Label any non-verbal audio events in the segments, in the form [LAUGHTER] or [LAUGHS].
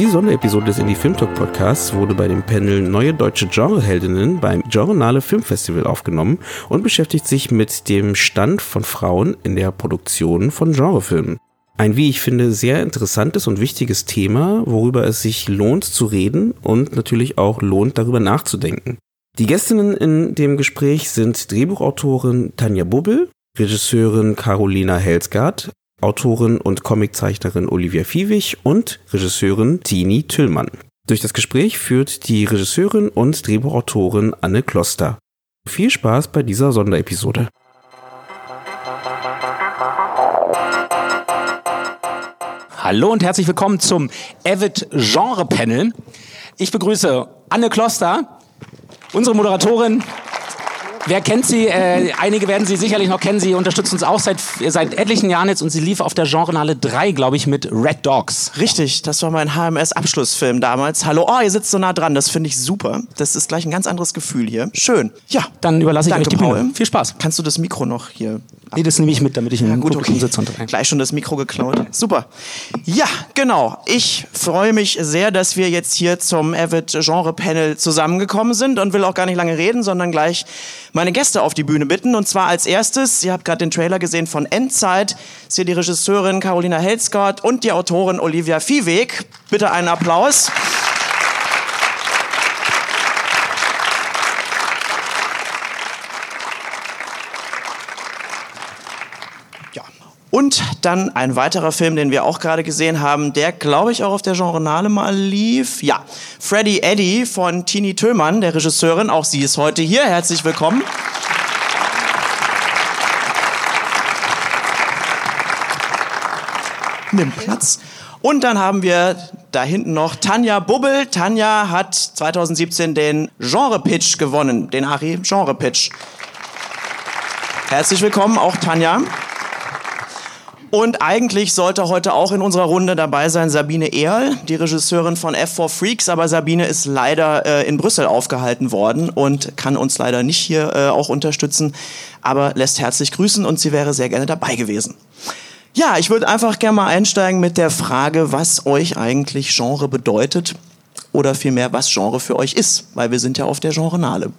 Die Sonderepisode des Indie Film Talk Podcasts wurde bei dem Panel Neue deutsche Genreheldinnen beim Genrenale Filmfestival aufgenommen und beschäftigt sich mit dem Stand von Frauen in der Produktion von Genrefilmen. Ein, wie ich finde, sehr interessantes und wichtiges Thema, worüber es sich lohnt zu reden und natürlich auch lohnt, darüber nachzudenken. Die Gästinnen in dem Gespräch sind Drehbuchautorin Tanja Bubbel, Regisseurin Carolina Helsgard, Autorin und Comiczeichnerin Olivia Fiewig und Regisseurin Tini Tüllmann. Durch das Gespräch führt die Regisseurin und Drehbuchautorin Anne Kloster. Viel Spaß bei dieser Sonderepisode. Hallo und herzlich willkommen zum Avid Genre Panel. Ich begrüße Anne Kloster, unsere Moderatorin Wer kennt sie? Äh, einige werden sie sicherlich noch kennen. Sie unterstützt uns auch seit, seit etlichen Jahren jetzt und sie lief auf der Genrenale 3, glaube ich, mit Red Dogs. Richtig, das war mein HMS-Abschlussfilm damals. Hallo, oh, ihr sitzt so nah dran, das finde ich super. Das ist gleich ein ganz anderes Gefühl hier. Schön. Ja. Dann überlasse ich Danke, euch die Paul. Bühne. Viel Spaß. Kannst du das Mikro noch hier Nee, das nehme ich mit, damit ich Ja, einen gut, Publikum okay. sitze. Und Gleich schon das Mikro geklaut. Super. Ja, genau. Ich freue mich sehr, dass wir jetzt hier zum Avid Genre Panel zusammengekommen sind und will auch gar nicht lange reden, sondern gleich meine Gäste auf die Bühne bitten. Und zwar als erstes, ihr habt gerade den Trailer gesehen von Endzeit, ist hier die Regisseurin Carolina Helsgard und die Autorin Olivia Viehweg. Bitte einen Applaus. Ja. Und dann ein weiterer Film, den wir auch gerade gesehen haben, der, glaube ich, auch auf der Genrenale mal lief. Ja, Freddy Eddy von Tini Tillmann, der Regisseurin. Auch sie ist heute hier. Herzlich willkommen. Nimm Platz. Und dann haben wir da hinten noch Tanja Bubbel. Tanja hat 2017 den Genre-Pitch gewonnen, den Ari Genre-Pitch. Herzlich willkommen, auch Tanja. Und eigentlich sollte heute auch in unserer Runde dabei sein Sabine Ehrl, die Regisseurin von F4 Freaks, aber Sabine ist leider äh, in Brüssel aufgehalten worden und kann uns leider nicht hier äh, auch unterstützen, aber lässt herzlich grüßen und sie wäre sehr gerne dabei gewesen. Ja, ich würde einfach gerne mal einsteigen mit der Frage, was euch eigentlich Genre bedeutet oder vielmehr, was Genre für euch ist, weil wir sind ja auf der Genrenale.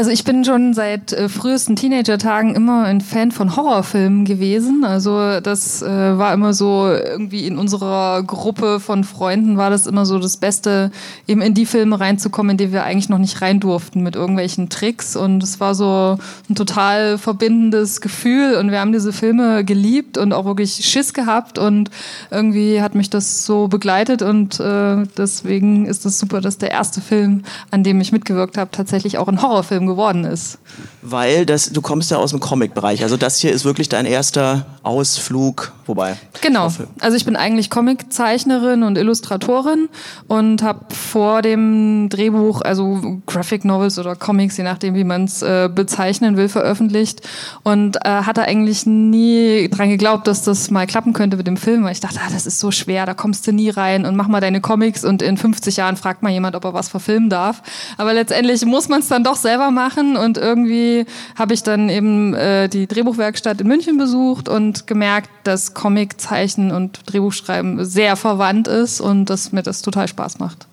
Also ich bin schon seit äh, frühesten Teenager-Tagen immer ein Fan von Horrorfilmen gewesen. Also das äh, war immer so irgendwie in unserer Gruppe von Freunden war das immer so das Beste, eben in die Filme reinzukommen, in die wir eigentlich noch nicht rein durften mit irgendwelchen Tricks. Und es war so ein total verbindendes Gefühl. Und wir haben diese Filme geliebt und auch wirklich Schiss gehabt. Und irgendwie hat mich das so begleitet. Und äh, deswegen ist es super, dass der erste Film, an dem ich mitgewirkt habe, tatsächlich auch ein Horrorfilm geworden ist. Weil das, du kommst ja aus dem Comic-Bereich. Also das hier ist wirklich dein erster Ausflug, wobei. Genau. hoffe- Also ich bin eigentlich Comiczeichnerin und Illustratorin und habe vor dem Drehbuch, also Graphic Novels oder Comics, je nachdem, wie man es äh, bezeichnen will, veröffentlicht und äh, hatte eigentlich nie dran geglaubt, dass das mal klappen könnte mit dem Film, weil ich dachte, ah, das ist so schwer, da kommst du nie rein und mach mal deine Comics und in 50 Jahren fragt mal jemand, ob er was verfilmen darf. Aber letztendlich muss man es dann doch selber machen und irgendwie habe ich dann eben äh, die Drehbuchwerkstatt in München besucht und gemerkt, dass Comiczeichnen und Drehbuchschreiben sehr verwandt ist und dass mir das total Spaß macht.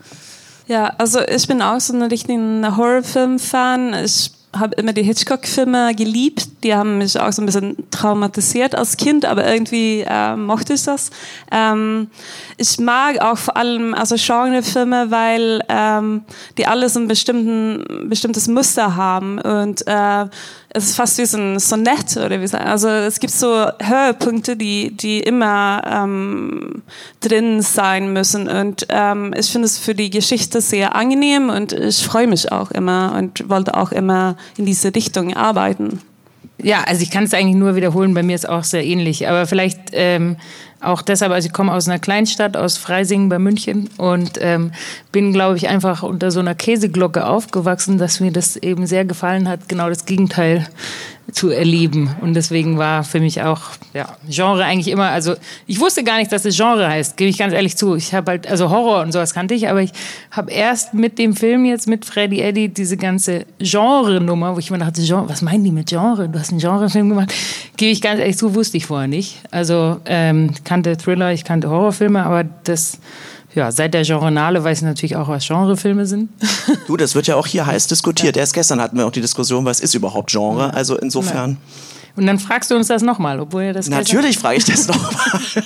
Ja, also ich bin auch so ein richtiger Horrorfilm-Fan. Ich habe immer die Hitchcock-Filme geliebt. Die haben mich auch so ein bisschen traumatisiert als Kind, aber irgendwie äh, mochte ich das. Ähm, ich mag auch vor allem also Genrefilme, weil ähm, die alle so ein bestimmten, bestimmtes Muster haben und äh, es ist fast wie so ein Sonett oder wie sagen. Also es gibt so Höhepunkte, die, die immer ähm, drin sein müssen. Und ähm, ich finde es für die Geschichte sehr angenehm und ich freue mich auch immer und wollte auch immer in diese Richtung arbeiten. Ja, also ich kann es eigentlich nur wiederholen, bei mir ist auch sehr ähnlich. Aber vielleicht ähm, auch deshalb, also ich komme aus einer Kleinstadt, aus Freising bei München und ähm, bin, glaube ich, einfach unter so einer Käseglocke aufgewachsen, dass mir das eben sehr gefallen hat, genau das Gegenteil zu erleben. Und deswegen war für mich auch ja, Genre eigentlich immer, also ich wusste gar nicht, dass es Genre heißt, gebe ich ganz ehrlich zu. Ich habe halt, also Horror und sowas kannte ich, aber ich habe erst mit dem Film jetzt, mit Freddy Eddy, diese ganze Genre-Nummer, wo ich mir dachte, Genre, was meinen die mit Genre? Du hast einen Genre-Film gemacht. Gebe ich ganz ehrlich zu, wusste ich vorher nicht. Also ähm, kannte Thriller, ich kannte Horrorfilme, aber das ja, seit der Genrenale weiß ich natürlich auch, was Genrefilme sind. [LAUGHS] Du, das wird ja auch hier heiß diskutiert. Ja. Erst gestern hatten wir auch die Diskussion, was ist überhaupt Genre? Also insofern. Und dann fragst du uns das nochmal, obwohl ja das. Natürlich frage ich das nochmal. [LAUGHS]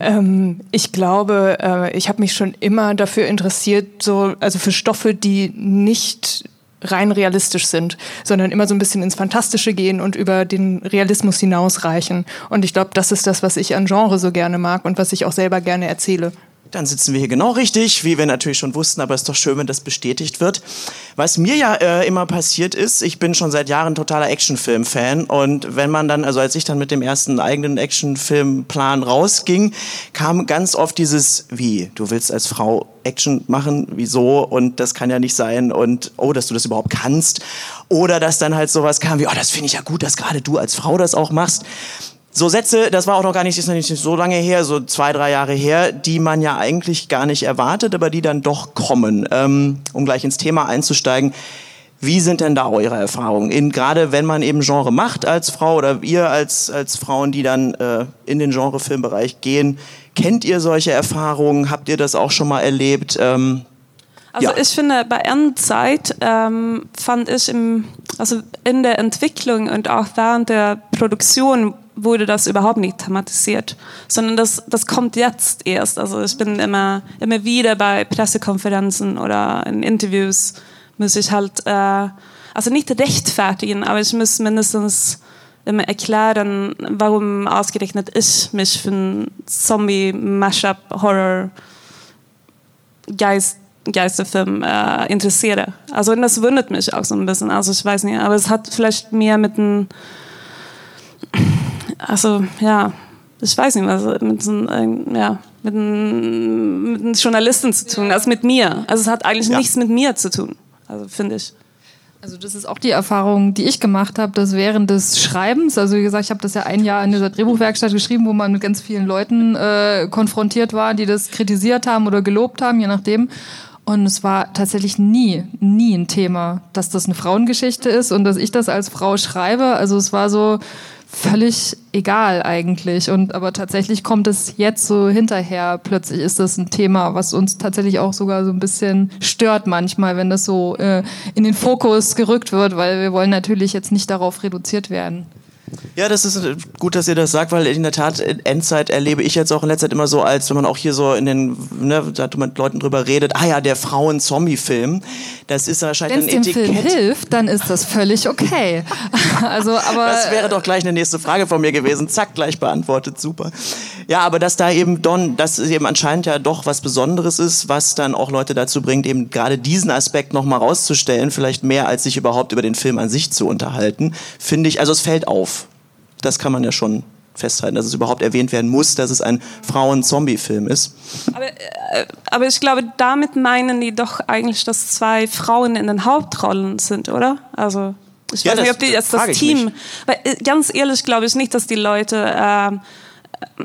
Ähm, ich glaube, äh, ich habe mich schon immer dafür interessiert, so, also für Stoffe, die nicht rein realistisch sind, sondern immer so ein bisschen ins Fantastische gehen und über den Realismus hinausreichen. Und ich glaube, das ist das, was ich an Genre so gerne mag und was ich auch selber gerne erzähle dann sitzen wir hier genau richtig, wie wir natürlich schon wussten, aber es ist doch schön, wenn das bestätigt wird. Was mir ja äh, immer passiert ist, ich bin schon seit Jahren totaler Actionfilm-Fan und wenn man dann, also als ich dann mit dem ersten eigenen Actionfilmplan rausging, kam ganz oft dieses, wie, du willst als Frau Action machen, wieso? Und das kann ja nicht sein und oh, dass du das überhaupt kannst. Oder dass dann halt sowas kam wie, oh, das finde ich ja gut, dass gerade du als Frau das auch machst so Sätze, das war auch noch gar nicht, ist noch nicht so lange her, so zwei, drei Jahre her, die man ja eigentlich gar nicht erwartet, aber die dann doch kommen. Ähm, um gleich ins Thema einzusteigen, wie sind denn da eure Erfahrungen? In, gerade wenn man eben Genre macht als Frau oder ihr als, als Frauen, die dann äh, in den Genrefilmbereich gehen, kennt ihr solche Erfahrungen? Habt ihr das auch schon mal erlebt? Ähm, also ja. ich finde, bei Endzeit ähm, fand ich im, also in der Entwicklung und auch während der Produktion wurde das überhaupt nicht thematisiert, sondern das, das kommt jetzt erst. Also ich bin immer, immer wieder bei Pressekonferenzen oder in Interviews muss ich halt, äh, also nicht rechtfertigen, aber ich muss mindestens immer erklären, warum ausgerechnet ich mich für einen Zombie-Mashup-Horror Geist Geisterfilm äh, interessiere. Also das wundert mich auch so ein bisschen. Also ich weiß nicht, aber es hat vielleicht mehr mit einem also ja, ich weiß nicht, was mit so ja, mit, einem, mit einem Journalisten zu tun, als mit mir. Also es hat eigentlich ja. nichts mit mir zu tun, also finde ich. Also das ist auch die Erfahrung, die ich gemacht habe, dass während des Schreibens, also wie gesagt, ich habe das ja ein Jahr in dieser Drehbuchwerkstatt geschrieben, wo man mit ganz vielen Leuten äh, konfrontiert war, die das kritisiert haben oder gelobt haben, je nachdem. Und es war tatsächlich nie, nie ein Thema, dass das eine Frauengeschichte ist und dass ich das als Frau schreibe. Also es war so, völlig egal eigentlich. Und aber tatsächlich kommt es jetzt so hinterher. Plötzlich ist das ein Thema, was uns tatsächlich auch sogar so ein bisschen stört manchmal, wenn das so äh, in den Fokus gerückt wird, weil wir wollen natürlich jetzt nicht darauf reduziert werden. Ja, das ist gut, dass ihr das sagt, weil in der Tat Endzeit erlebe ich jetzt auch in letzter Zeit immer so, als wenn man auch hier so in den, ne, da mit Leuten drüber redet, ah ja, der Frauen-Zombie-Film, das ist wahrscheinlich Wenn's ein Etikett. Wenn dem Film hilft, dann ist das völlig okay. [LAUGHS] also, aber das wäre doch gleich eine nächste Frage von mir gewesen. Zack, gleich beantwortet, super. Ja, aber dass da eben Don, dass eben anscheinend ja doch was Besonderes ist, was dann auch Leute dazu bringt, eben gerade diesen Aspekt nochmal rauszustellen, vielleicht mehr als sich überhaupt über den Film an sich zu unterhalten, finde ich, also es fällt auf das kann man ja schon festhalten, dass es überhaupt erwähnt werden muss, dass es ein Frauen-Zombie-Film ist. Aber, äh, aber, ich glaube, damit meinen die doch eigentlich, dass zwei Frauen in den Hauptrollen sind, oder? Also ich ja, weiß das, nicht, ob die jetzt das Team. Weil, äh, ganz ehrlich glaube ich nicht, dass die Leute äh,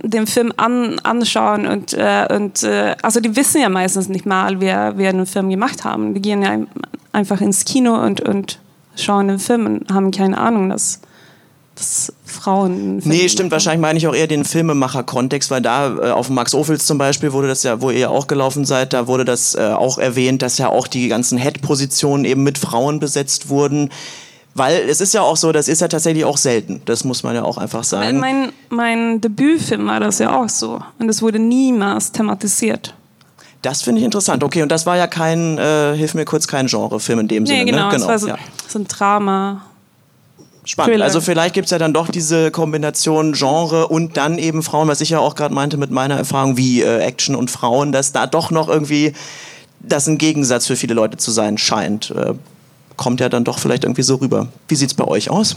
den Film an, anschauen und, äh, und äh, also die wissen ja meistens nicht mal, wer, wer den Film gemacht haben. Die gehen ja einfach ins Kino und, und schauen den Film und haben keine Ahnung, dass dass Frauen. Nee, stimmt. Wahrscheinlich meine ich auch eher den Filmemacher-Kontext, weil da äh, auf Max Ophüls zum Beispiel wurde das ja, wo ihr ja auch gelaufen seid, da wurde das äh, auch erwähnt, dass ja auch die ganzen Head-Positionen eben mit Frauen besetzt wurden. Weil es ist ja auch so, das ist ja tatsächlich auch selten. Das muss man ja auch einfach sagen. Mein, mein Debütfilm war das ja auch so. Und es wurde niemals thematisiert. Das finde ich interessant. Okay, und das war ja kein, äh, hilf mir kurz, kein Genrefilm in dem nee, Sinne. Genau, ne? genau. Es war so, ja. so ein Drama. Spannend. Thriller. Also vielleicht gibt es ja dann doch diese Kombination Genre und dann eben Frauen, was ich ja auch gerade meinte mit meiner Erfahrung wie äh, Action und Frauen, dass da doch noch irgendwie das ein Gegensatz für viele Leute zu sein scheint. Äh, kommt ja dann doch vielleicht irgendwie so rüber. Wie sieht es bei euch aus?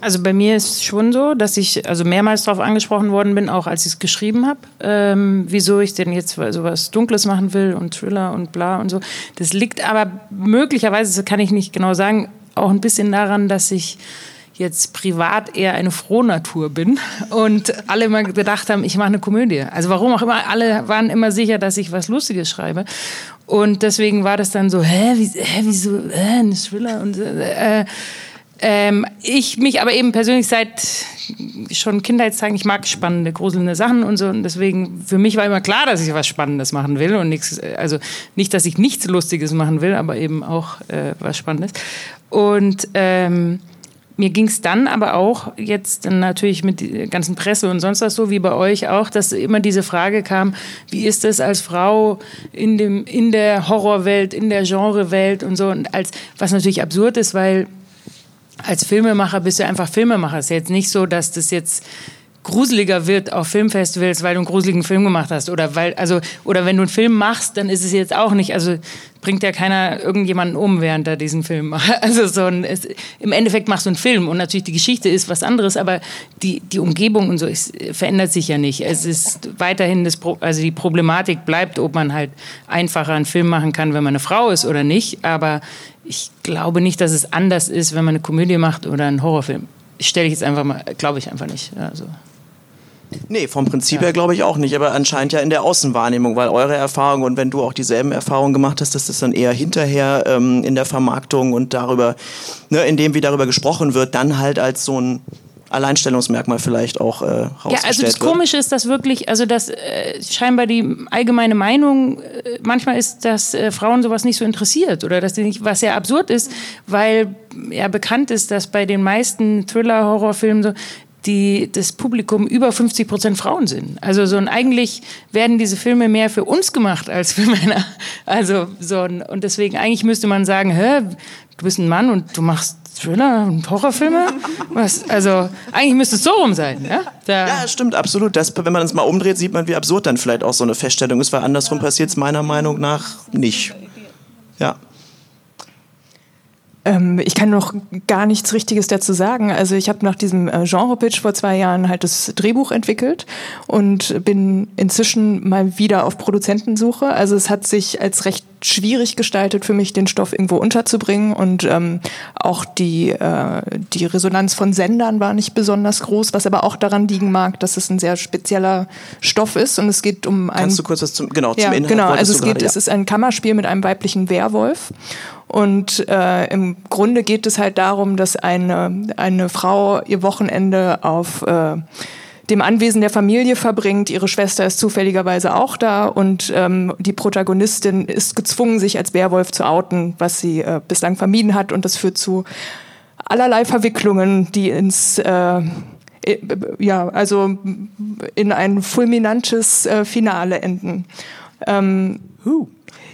Also bei mir ist es schon so, dass ich also mehrmals darauf angesprochen worden bin, auch als ich es geschrieben habe, ähm, wieso ich denn jetzt so was Dunkles machen will und Thriller und bla und so. Das liegt aber möglicherweise, das kann ich nicht genau sagen, auch ein bisschen daran, dass ich jetzt privat eher eine Frohnatur bin und alle immer gedacht haben, ich mache eine Komödie. Also warum auch immer, alle waren immer sicher, dass ich was Lustiges schreibe. Und deswegen war das dann so, hä, wie, hä wieso, hä, ein Thriller und äh, ähm, ich mich aber eben persönlich seit schon Kindheitstagen, ich mag spannende, gruselnde Sachen und so. Und deswegen, für mich war immer klar, dass ich was Spannendes machen will. Und nichts, also nicht, dass ich nichts Lustiges machen will, aber eben auch äh, was Spannendes. Und ähm, mir ging es dann aber auch jetzt natürlich mit der ganzen Presse und sonst was so wie bei euch auch, dass immer diese Frage kam, wie ist es als Frau in, dem, in der Horrorwelt, in der Genrewelt und so. Und als, was natürlich absurd ist, weil als Filmemacher bist du einfach Filmemacher. Es ist jetzt nicht so, dass das jetzt gruseliger wird auf Filmfestivals, weil du einen gruseligen Film gemacht hast oder weil also oder wenn du einen Film machst, dann ist es jetzt auch nicht, also bringt ja keiner irgendjemanden um, während er diesen Film macht. [LAUGHS] Also so ein, es, im Endeffekt machst du einen Film und natürlich die Geschichte ist was anderes, aber die, die Umgebung und so ist, verändert sich ja nicht. Es ist weiterhin das, also die Problematik bleibt, ob man halt einfacher einen Film machen kann, wenn man eine Frau ist oder nicht, aber ich glaube nicht, dass es anders ist, wenn man eine Komödie macht oder einen Horrorfilm. Stelle ich jetzt einfach mal, glaube ich einfach nicht. Also. Nee, vom Prinzip ja. her glaube ich auch nicht, aber anscheinend ja in der Außenwahrnehmung, weil eure Erfahrung und wenn du auch dieselben Erfahrungen gemacht hast, dass das dann eher hinterher ähm, in der Vermarktung und darüber, ne, indem wie darüber gesprochen wird, dann halt als so ein Alleinstellungsmerkmal vielleicht auch äh, Ja, also das Komische ist, dass wirklich, also dass äh, scheinbar die allgemeine Meinung äh, manchmal ist, dass äh, Frauen sowas nicht so interessiert oder dass die nicht, was ja absurd ist, weil ja bekannt ist, dass bei den meisten Thriller-Horrorfilmen so die das Publikum über 50 Prozent Frauen sind. Also so ein, eigentlich werden diese Filme mehr für uns gemacht als für Männer. Also so ein, und deswegen eigentlich müsste man sagen, hä, du bist ein Mann und du machst Thriller und Horrorfilme? Was? Also eigentlich müsste es so rum sein. Ja, da ja stimmt, absolut. Das, wenn man es mal umdreht, sieht man, wie absurd dann vielleicht auch so eine Feststellung ist, weil andersrum passiert es meiner Meinung nach nicht. Ja. Ähm, ich kann noch gar nichts Richtiges dazu sagen. Also ich habe nach diesem äh, Genre-Pitch vor zwei Jahren halt das Drehbuch entwickelt und bin inzwischen mal wieder auf Produzentensuche. Also es hat sich als recht schwierig gestaltet für mich, den Stoff irgendwo unterzubringen. Und ähm, auch die, äh, die Resonanz von Sendern war nicht besonders groß, was aber auch daran liegen mag, dass es ein sehr spezieller Stoff ist. Und es geht um ein... Kannst du kurz was zum, genau, zum ja, Inhalt Genau, also es geht, gerade, ja. es ist ein Kammerspiel mit einem weiblichen Werwolf. Und äh, im Grunde geht es halt darum, dass eine, eine Frau ihr Wochenende auf äh, dem Anwesen der Familie verbringt. Ihre Schwester ist zufälligerweise auch da und ähm, die Protagonistin ist gezwungen, sich als Werwolf zu outen, was sie äh, bislang vermieden hat. Und das führt zu allerlei Verwicklungen, die ins äh, ja, also in ein fulminantes äh, Finale enden. Ähm, huh.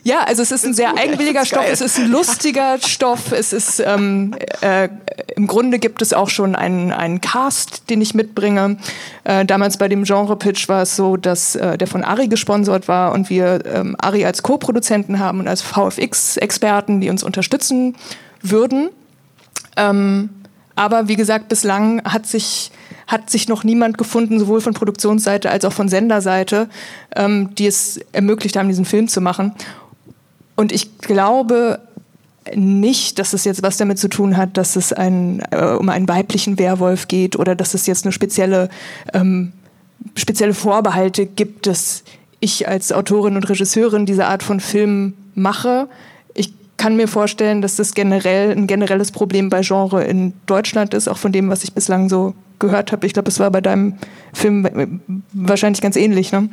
Ja, also es ist ein sehr eigenwilliger [LAUGHS] Stoff, geil. es ist ein lustiger [LAUGHS] Stoff, es ist ähm, äh, im Grunde gibt es auch schon einen, einen Cast, den ich mitbringe. Äh, damals bei dem Genre-Pitch war es so, dass äh, der von Ari gesponsert war und wir ähm, Ari als Co-Produzenten haben und als VFX-Experten, die uns unterstützen würden. Ähm, aber wie gesagt, bislang hat sich hat sich noch niemand gefunden, sowohl von Produktionsseite als auch von Senderseite, ähm, die es ermöglicht haben, diesen Film zu machen. Und ich glaube nicht, dass es jetzt was damit zu tun hat, dass es ein, äh, um einen weiblichen Werwolf geht oder dass es jetzt eine spezielle, ähm, spezielle Vorbehalte gibt, dass ich als Autorin und Regisseurin diese Art von Film mache. Ich kann mir vorstellen, dass das generell ein generelles Problem bei Genre in Deutschland ist, auch von dem, was ich bislang so gehört habe. Ich glaube, es war bei deinem Film wahrscheinlich ganz ähnlich. Ne?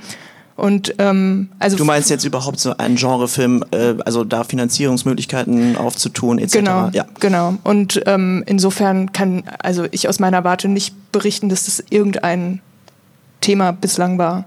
Und ähm, also du meinst jetzt überhaupt so einen Genrefilm, äh, also da Finanzierungsmöglichkeiten aufzutun etc. Genau, ja. genau. Und ähm, insofern kann also ich aus meiner Warte nicht berichten, dass das irgendein Thema bislang war.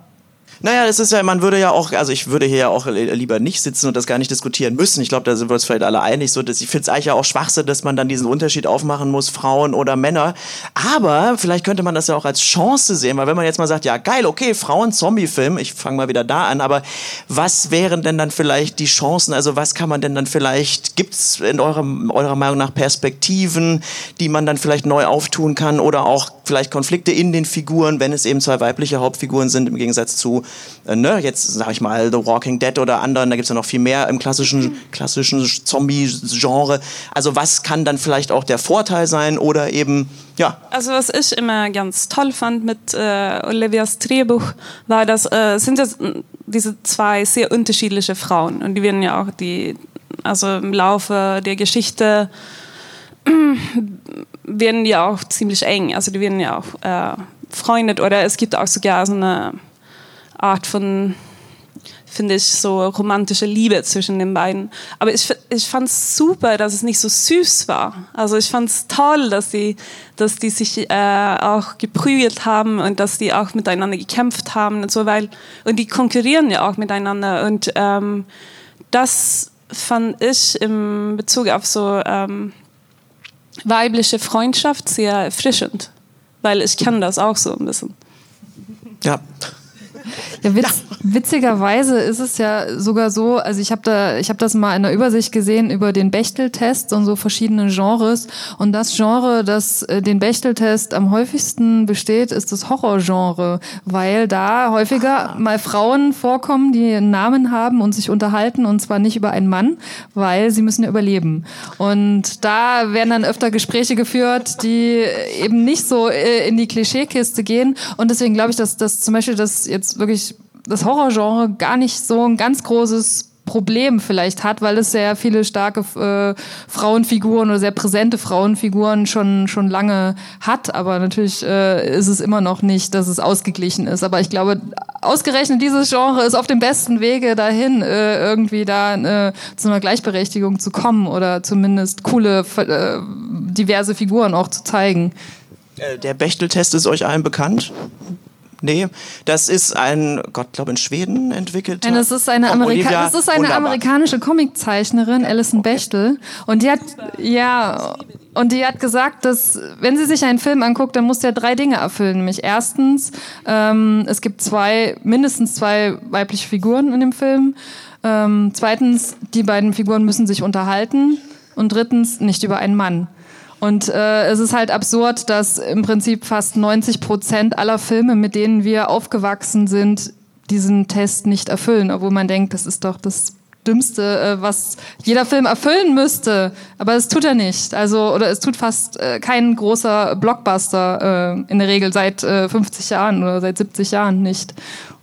Naja, das ist ja, man würde ja auch, also ich würde hier ja auch lieber nicht sitzen und das gar nicht diskutieren müssen. Ich glaube, da sind wir uns vielleicht alle einig. So, dass, ich finde es eigentlich ja auch Schwachsinn, dass man dann diesen Unterschied aufmachen muss, Frauen oder Männer. Aber vielleicht könnte man das ja auch als Chance sehen, weil wenn man jetzt mal sagt, ja geil, okay, Frauen-Zombie-Film, ich fange mal wieder da an, aber was wären denn dann vielleicht die Chancen? Also was kann man denn dann vielleicht, gibt es in eurer, eurer Meinung nach Perspektiven, die man dann vielleicht neu auftun kann oder auch vielleicht Konflikte in den Figuren, wenn es eben zwei weibliche Hauptfiguren sind im Gegensatz zu äh, ne, jetzt sag ich mal The Walking Dead oder anderen, da gibt es ja noch viel mehr im klassischen, klassischen Zombie-Genre. Also was kann dann vielleicht auch der Vorteil sein oder eben, ja. Also was ich immer ganz toll fand mit äh, Olivias Drehbuch, war, dass äh, sind das diese zwei sehr unterschiedliche Frauen und die werden ja auch die, also im Laufe der Geschichte [CLEARS THROAT] werden die auch ziemlich eng, also die werden ja auch äh, freundet oder es gibt auch sogar so eine Art von, finde ich, so romantische Liebe zwischen den beiden. Aber ich, ich fand es super, dass es nicht so süß war. Also ich fand es toll, dass die, dass die sich äh, auch geprügelt haben und dass die auch miteinander gekämpft haben und so, weil, und die konkurrieren ja auch miteinander. Und ähm, das fand ich im Bezug auf so ähm, weibliche Freundschaft sehr erfrischend, weil ich kenne das auch so ein bisschen. Ja, ja, witz, witzigerweise ist es ja sogar so, also ich habe da, ich habe das mal in der Übersicht gesehen über den Bechteltest und so verschiedene Genres. Und das Genre, das äh, den Bechteltest am häufigsten besteht, ist das Horrorgenre, weil da häufiger mal Frauen vorkommen, die einen Namen haben und sich unterhalten und zwar nicht über einen Mann, weil sie müssen ja überleben. Und da werden dann öfter Gespräche geführt, die eben nicht so äh, in die Klischeekiste gehen. Und deswegen glaube ich, dass das zum Beispiel das jetzt wirklich das Horrorgenre gar nicht so ein ganz großes Problem vielleicht hat, weil es sehr viele starke äh, Frauenfiguren oder sehr präsente Frauenfiguren schon schon lange hat. Aber natürlich äh, ist es immer noch nicht, dass es ausgeglichen ist. Aber ich glaube, ausgerechnet dieses Genre ist auf dem besten Wege dahin, äh, irgendwie da äh, zu einer Gleichberechtigung zu kommen oder zumindest coole, äh, diverse Figuren auch zu zeigen. Äh, der Bechteltest ist euch allen bekannt? Nee, das ist ein, Gott, glaube in Schweden entwickelt. Nein, das ist eine, Amerika das ist eine amerikanische Comiczeichnerin, Alison okay. Bechtel. Und die hat, ja, und die hat gesagt, dass wenn sie sich einen Film anguckt, dann muss der drei Dinge erfüllen. Nämlich erstens, ähm, es gibt zwei, mindestens zwei weibliche Figuren in dem Film. Ähm, zweitens, die beiden Figuren müssen sich unterhalten. Und drittens, nicht über einen Mann. Und äh, es ist halt absurd, dass im Prinzip fast 90 Prozent aller Filme, mit denen wir aufgewachsen sind, diesen Test nicht erfüllen, obwohl man denkt, das ist doch das Dümmste, äh, was jeder Film erfüllen müsste. Aber es tut er nicht. Also, oder es tut fast äh, kein großer Blockbuster äh, in der Regel seit äh, 50 Jahren oder seit 70 Jahren nicht.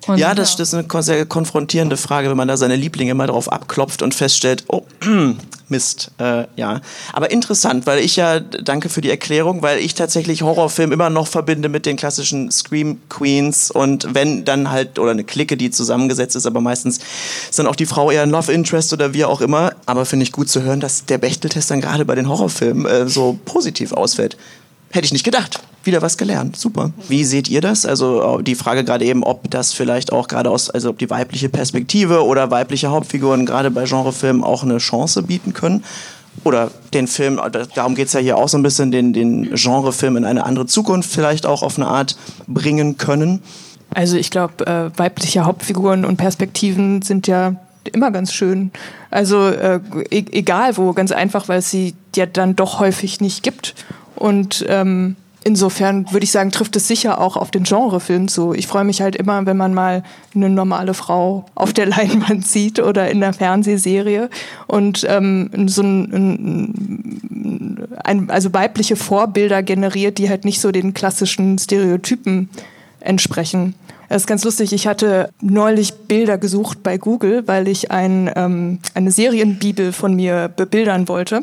Und, ja, das, das ist eine sehr konfrontierende Frage, wenn man da seine Lieblinge mal drauf abklopft und feststellt, oh, [CLEARS THROAT] Mist, äh, ja. Aber interessant, weil ich ja, danke für die Erklärung, weil ich tatsächlich Horrorfilm immer noch verbinde mit den klassischen Scream Queens und wenn dann halt, oder eine Clique, die zusammengesetzt ist, aber meistens ist dann auch die Frau eher ein Love Interest oder wie auch immer. Aber finde ich gut zu hören, dass der Bechteltest dann gerade bei den Horrorfilmen äh, so positiv ausfällt. Hätte ich nicht gedacht. Wieder was gelernt. Super. Wie seht ihr das? Also die Frage gerade eben, ob das vielleicht auch gerade aus, also ob die weibliche Perspektive oder weibliche Hauptfiguren gerade bei Genrefilmen auch eine Chance bieten können. Oder den Film, darum geht es ja hier auch so ein bisschen, den, den Genrefilm in eine andere Zukunft vielleicht auch auf eine Art bringen können. Also ich glaube, äh, weibliche Hauptfiguren und Perspektiven sind ja immer ganz schön. Also äh, e egal wo, ganz einfach, weil es sie ja dann doch häufig nicht gibt. Und ähm, insofern würde ich sagen, trifft es sicher auch auf den Genrefilm zu. Ich freue mich halt immer, wenn man mal eine normale Frau auf der [LAUGHS] Leinwand sieht oder in der Fernsehserie und ähm, so ein, ein, ein, also weibliche Vorbilder generiert, die halt nicht so den klassischen Stereotypen entsprechen. Das ist ganz lustig. Ich hatte neulich Bilder gesucht bei Google, weil ich ein, ähm, eine Serienbibel von mir bebildern wollte.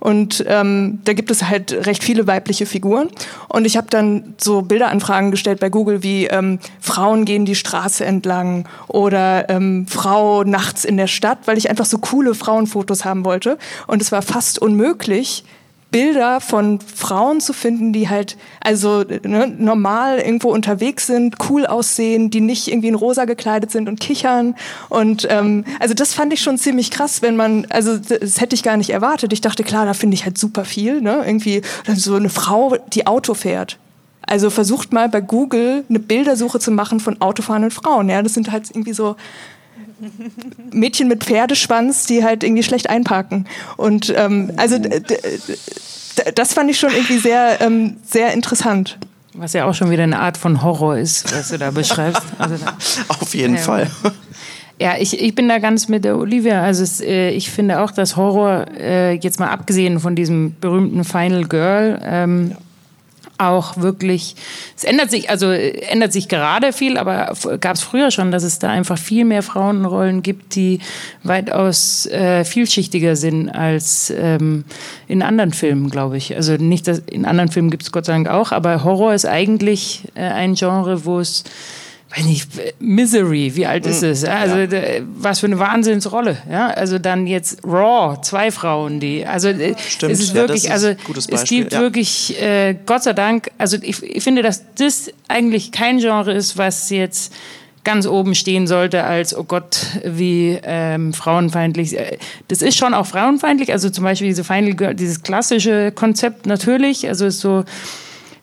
Und ähm, da gibt es halt recht viele weibliche Figuren. Und ich habe dann so Bilderanfragen gestellt bei Google wie ähm, Frauen gehen die Straße entlang oder ähm, Frau nachts in der Stadt, weil ich einfach so coole Frauenfotos haben wollte. Und es war fast unmöglich, Bilder von Frauen zu finden, die halt also ne, normal irgendwo unterwegs sind, cool aussehen, die nicht irgendwie in rosa gekleidet sind und kichern. Und ähm, also das fand ich schon ziemlich krass, wenn man, also das hätte ich gar nicht erwartet. Ich dachte, klar, da finde ich halt super viel. Ne? Irgendwie so eine Frau, die Auto fährt. Also versucht mal bei Google eine Bildersuche zu machen von autofahrenden Frauen. Ja, das sind halt irgendwie so Mädchen mit Pferdeschwanz, die halt irgendwie schlecht einparken. Und ähm, also das fand ich schon irgendwie sehr, ähm, sehr interessant. Was ja auch schon wieder eine Art von Horror ist, was du da beschreibst. Also da, [LAUGHS] Auf jeden ja. Fall. Ja, ich, ich bin da ganz mit der Olivia. Also es, äh, ich finde auch, dass Horror, äh, jetzt mal abgesehen von diesem berühmten Final Girl, ähm, auch wirklich, es ändert sich, also ändert sich gerade viel, aber gab es früher schon, dass es da einfach viel mehr Frauenrollen gibt, die weitaus äh, vielschichtiger sind als ähm, in anderen Filmen, glaube ich. Also nicht, dass in anderen Filmen gibt es Gott sei Dank auch, aber Horror ist eigentlich äh, ein Genre, wo es weiß nicht, Misery, wie alt ist es? Also ja. was für eine Wahnsinnsrolle. Ja? Also dann jetzt Raw, zwei Frauen, die, also Stimmt, es ist wirklich, ja, ist also es gibt ja. wirklich, äh, Gott sei Dank, also ich, ich finde, dass das eigentlich kein Genre ist, was jetzt ganz oben stehen sollte als, oh Gott, wie ähm, frauenfeindlich. Das ist schon auch frauenfeindlich, also zum Beispiel diese Final dieses klassische Konzept natürlich, also so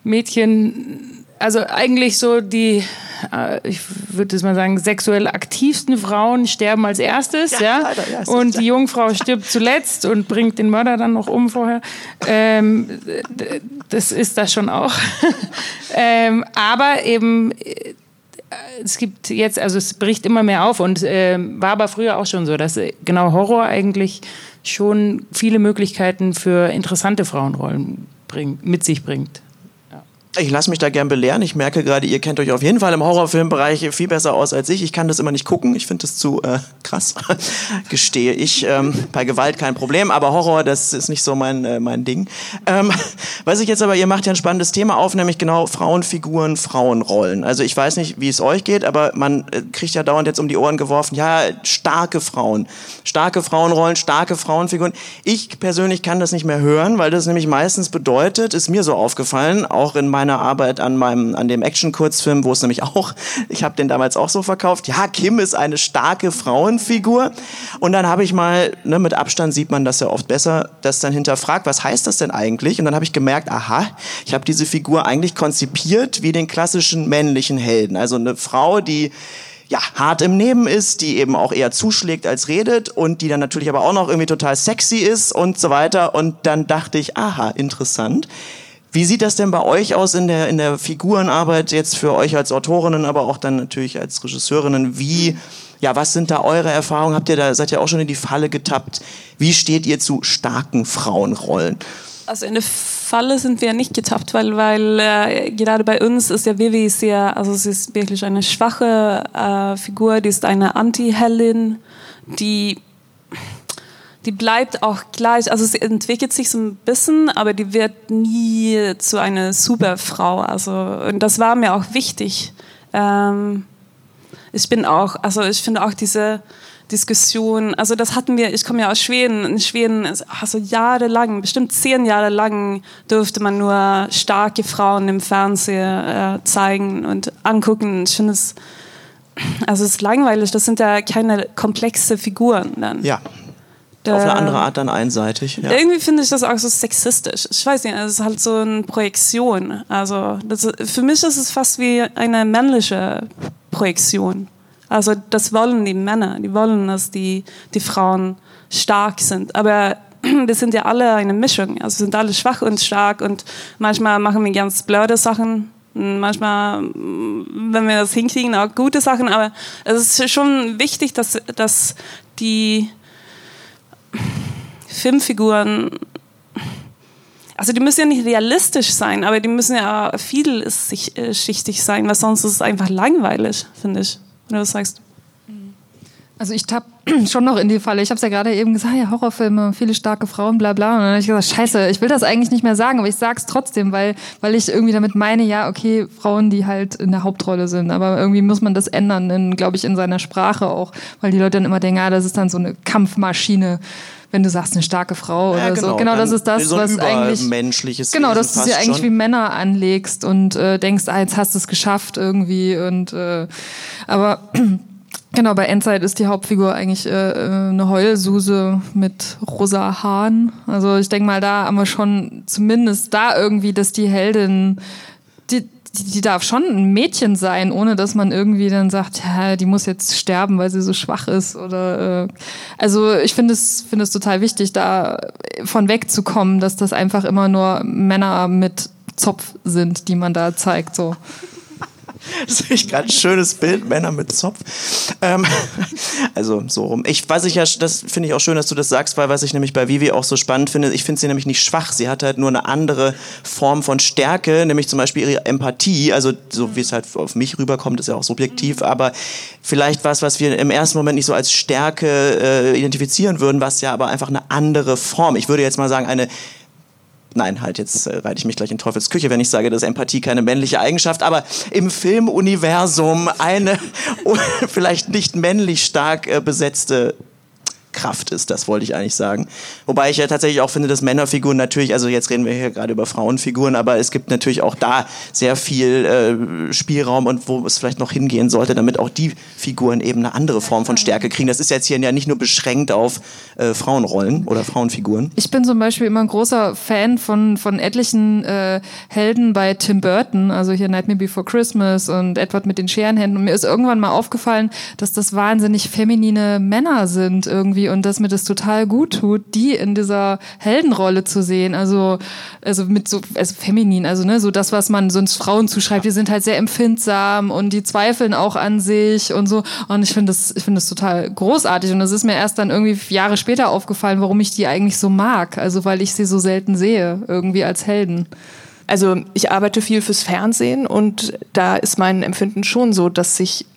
Mädchen, also eigentlich so die äh, ich würde es mal sagen, sexuell aktivsten Frauen sterben als erstes, ja. ja? Leider, ja und die Jungfrau stirbt zuletzt und bringt den Mörder dann noch um vorher. Ähm, das ist das schon auch. [LAUGHS] ähm, aber eben äh, es gibt jetzt, also es bricht immer mehr auf und äh, war aber früher auch schon so, dass äh, genau Horror eigentlich schon viele Möglichkeiten für interessante Frauenrollen bringt, mit sich bringt. Ich lasse mich da gern belehren. Ich merke gerade, ihr kennt euch auf jeden Fall im Horrorfilmbereich viel besser aus als ich. Ich kann das immer nicht gucken. Ich finde das zu äh, krass, [LAUGHS] gestehe ich. Ähm, bei Gewalt kein Problem, aber Horror, das ist nicht so mein, äh, mein Ding. Ähm, [LAUGHS] weiß ich jetzt aber, ihr macht ja ein spannendes Thema auf, nämlich genau Frauenfiguren, Frauenrollen. Also ich weiß nicht, wie es euch geht, aber man äh, kriegt ja dauernd jetzt um die Ohren geworfen, ja, starke Frauen, starke Frauenrollen, starke Frauenfiguren. Ich persönlich kann das nicht mehr hören, weil das nämlich meistens bedeutet, ist mir so aufgefallen, auch in meinem meiner Arbeit an meinem an dem Action-Kurzfilm, wo es nämlich auch, ich habe den damals auch so verkauft. Ja, Kim ist eine starke Frauenfigur. Und dann habe ich mal, ne, mit Abstand sieht man das ja oft besser, das dann hinterfragt, was heißt das denn eigentlich? Und dann habe ich gemerkt, aha, ich habe diese Figur eigentlich konzipiert wie den klassischen männlichen Helden. Also eine Frau, die ja, hart im Neben ist, die eben auch eher zuschlägt als redet und die dann natürlich aber auch noch irgendwie total sexy ist und so weiter. Und dann dachte ich, aha, interessant. Wie sieht das denn bei euch aus in der, in der Figurenarbeit jetzt für euch als Autorinnen, aber auch dann natürlich als Regisseurinnen? Wie, ja, was sind da eure Erfahrungen? Habt ihr da, seid ihr auch schon in die Falle getappt? Wie steht ihr zu starken Frauenrollen? Also in der Falle sind wir nicht getappt, weil, weil äh, gerade bei uns ist ja Vivi sehr, also sie ist wirklich eine schwache äh, Figur, die ist eine Anti-Heldin, die die bleibt auch gleich, also sie entwickelt sich so ein bisschen, aber die wird nie zu einer Superfrau. Also und das war mir auch wichtig. Ähm, ich bin auch, also ich finde auch diese Diskussion, also das hatten wir, ich komme ja aus Schweden, in Schweden, also jahrelang, bestimmt zehn Jahre lang durfte man nur starke Frauen im Fernsehen äh, zeigen und angucken. Ich finde es, also es ist langweilig, das sind ja keine komplexe Figuren dann. Ja, auf eine andere Art dann einseitig. Ja. Irgendwie finde ich das auch so sexistisch. Ich weiß nicht, es ist halt so eine Projektion. Also das, für mich ist es fast wie eine männliche Projektion. Also das wollen die Männer, die wollen, dass die, die Frauen stark sind. Aber [CLEARS THROAT] wir sind ja alle eine Mischung. Also sind alle schwach und stark und manchmal machen wir ganz blöde Sachen. Manchmal, wenn wir das hinkriegen, auch gute Sachen. Aber es ist schon wichtig, dass, dass die Filmfiguren, also die müssen ja nicht realistisch sein, aber die müssen ja vielschichtig sein, weil sonst ist es einfach langweilig, finde ich, wenn du das sagst. Also ich tapp [CLEARS THROAT] schon noch in die Falle. Ich habe es ja gerade eben gesagt, ja, Horrorfilme, viele starke Frauen, bla bla. Und dann habe ich gesagt, scheiße, ich will das eigentlich nicht mehr sagen, aber ich sage es trotzdem, weil, weil ich irgendwie damit meine, ja, okay, Frauen, die halt in der Hauptrolle sind. Aber irgendwie muss man das ändern, glaube ich, in seiner Sprache auch, weil die Leute dann immer denken, ja, das ist dann so eine Kampfmaschine wenn du sagst, eine starke Frau Ja, oder so. Genau, das dann ist das, so was eigentlich. übermenschliches Genau, dass du es ja eigentlich schon. wie Männer anlegst und äh, denkst, ah, jetzt hast du es geschafft irgendwie. Und äh, aber [CLEARS THROAT] genau, bei Endzeit ist die Hauptfigur eigentlich äh, äh, eine Heulsuse mit rosa Haaren. Also ich denke mal, da haben wir schon zumindest da irgendwie, dass die Heldin die, die, die darf schon ein Mädchen sein, ohne dass man irgendwie dann sagt, ja, die muss jetzt sterben, weil sie so schwach ist. Oder äh, also ich finde es finde es total wichtig, da von wegzukommen, dass das einfach immer nur Männer mit Zopf sind, die man da zeigt. So. [LAUGHS] Das gerade ein schönes Bild, Männer mit Zopf. Ähm, [LAUGHS] also so rum. Ich, was ich ja, das finde ich auch schön, dass du das sagst, weil was ich nämlich bei Vivi auch so spannend finde, ich finde sie nämlich nicht schwach. Sie hat halt nur eine andere Form von Stärke, nämlich zum Beispiel ihre Empathie. Also so wie es halt auf mich rüberkommt, ist ja auch subjektiv, aber vielleicht was, was wir im ersten Moment nicht so als Stärke äh, identifizieren würden, was ja aber einfach eine andere Form. Ich würde jetzt mal sagen, eine Nein, halt, jetzt äh, reite ich mich gleich in Teufels Küche, wenn ich sage, dass Empathie keine männliche Eigenschaft, aber im Filmuniversum eine [LAUGHS] vielleicht nicht männlich stark äh, besetzte Kraft ist, das wollte ich eigentlich sagen. Wobei ich ja tatsächlich auch finde, dass Männerfiguren natürlich, also jetzt reden wir hier gerade über Frauenfiguren, aber es gibt natürlich auch da sehr viel äh, Spielraum und wo es vielleicht noch hingehen sollte, damit auch die Figuren eben eine andere Form von Stärke kriegen. Das ist jetzt hier ja nicht nur beschränkt auf äh, Frauenrollen oder Frauenfiguren. Ich bin zum Beispiel immer ein großer Fan von, von etlichen äh, Helden bei Tim Burton, also hier Nightmare Before Christmas und Edward mit den Scherenhänden. Und mir ist irgendwann mal aufgefallen, dass das wahnsinnig feminine Männer sind irgendwie und dass mir das total gut tut, die in dieser Heldenrolle zu sehen. Also, also mit so, also feminin, also ne, so das, was man sonst Frauen zuschreibt, die sind halt sehr empfindsam und die zweifeln auch an sich und so. Und ich finde das, ich finde das total großartig. Und es ist mir erst dann irgendwie Jahre später aufgefallen, warum ich die eigentlich so mag. Also weil ich sie so selten sehe, irgendwie als Helden. Also ich arbeite viel fürs Fernsehen und da ist mein Empfinden schon so, dass sich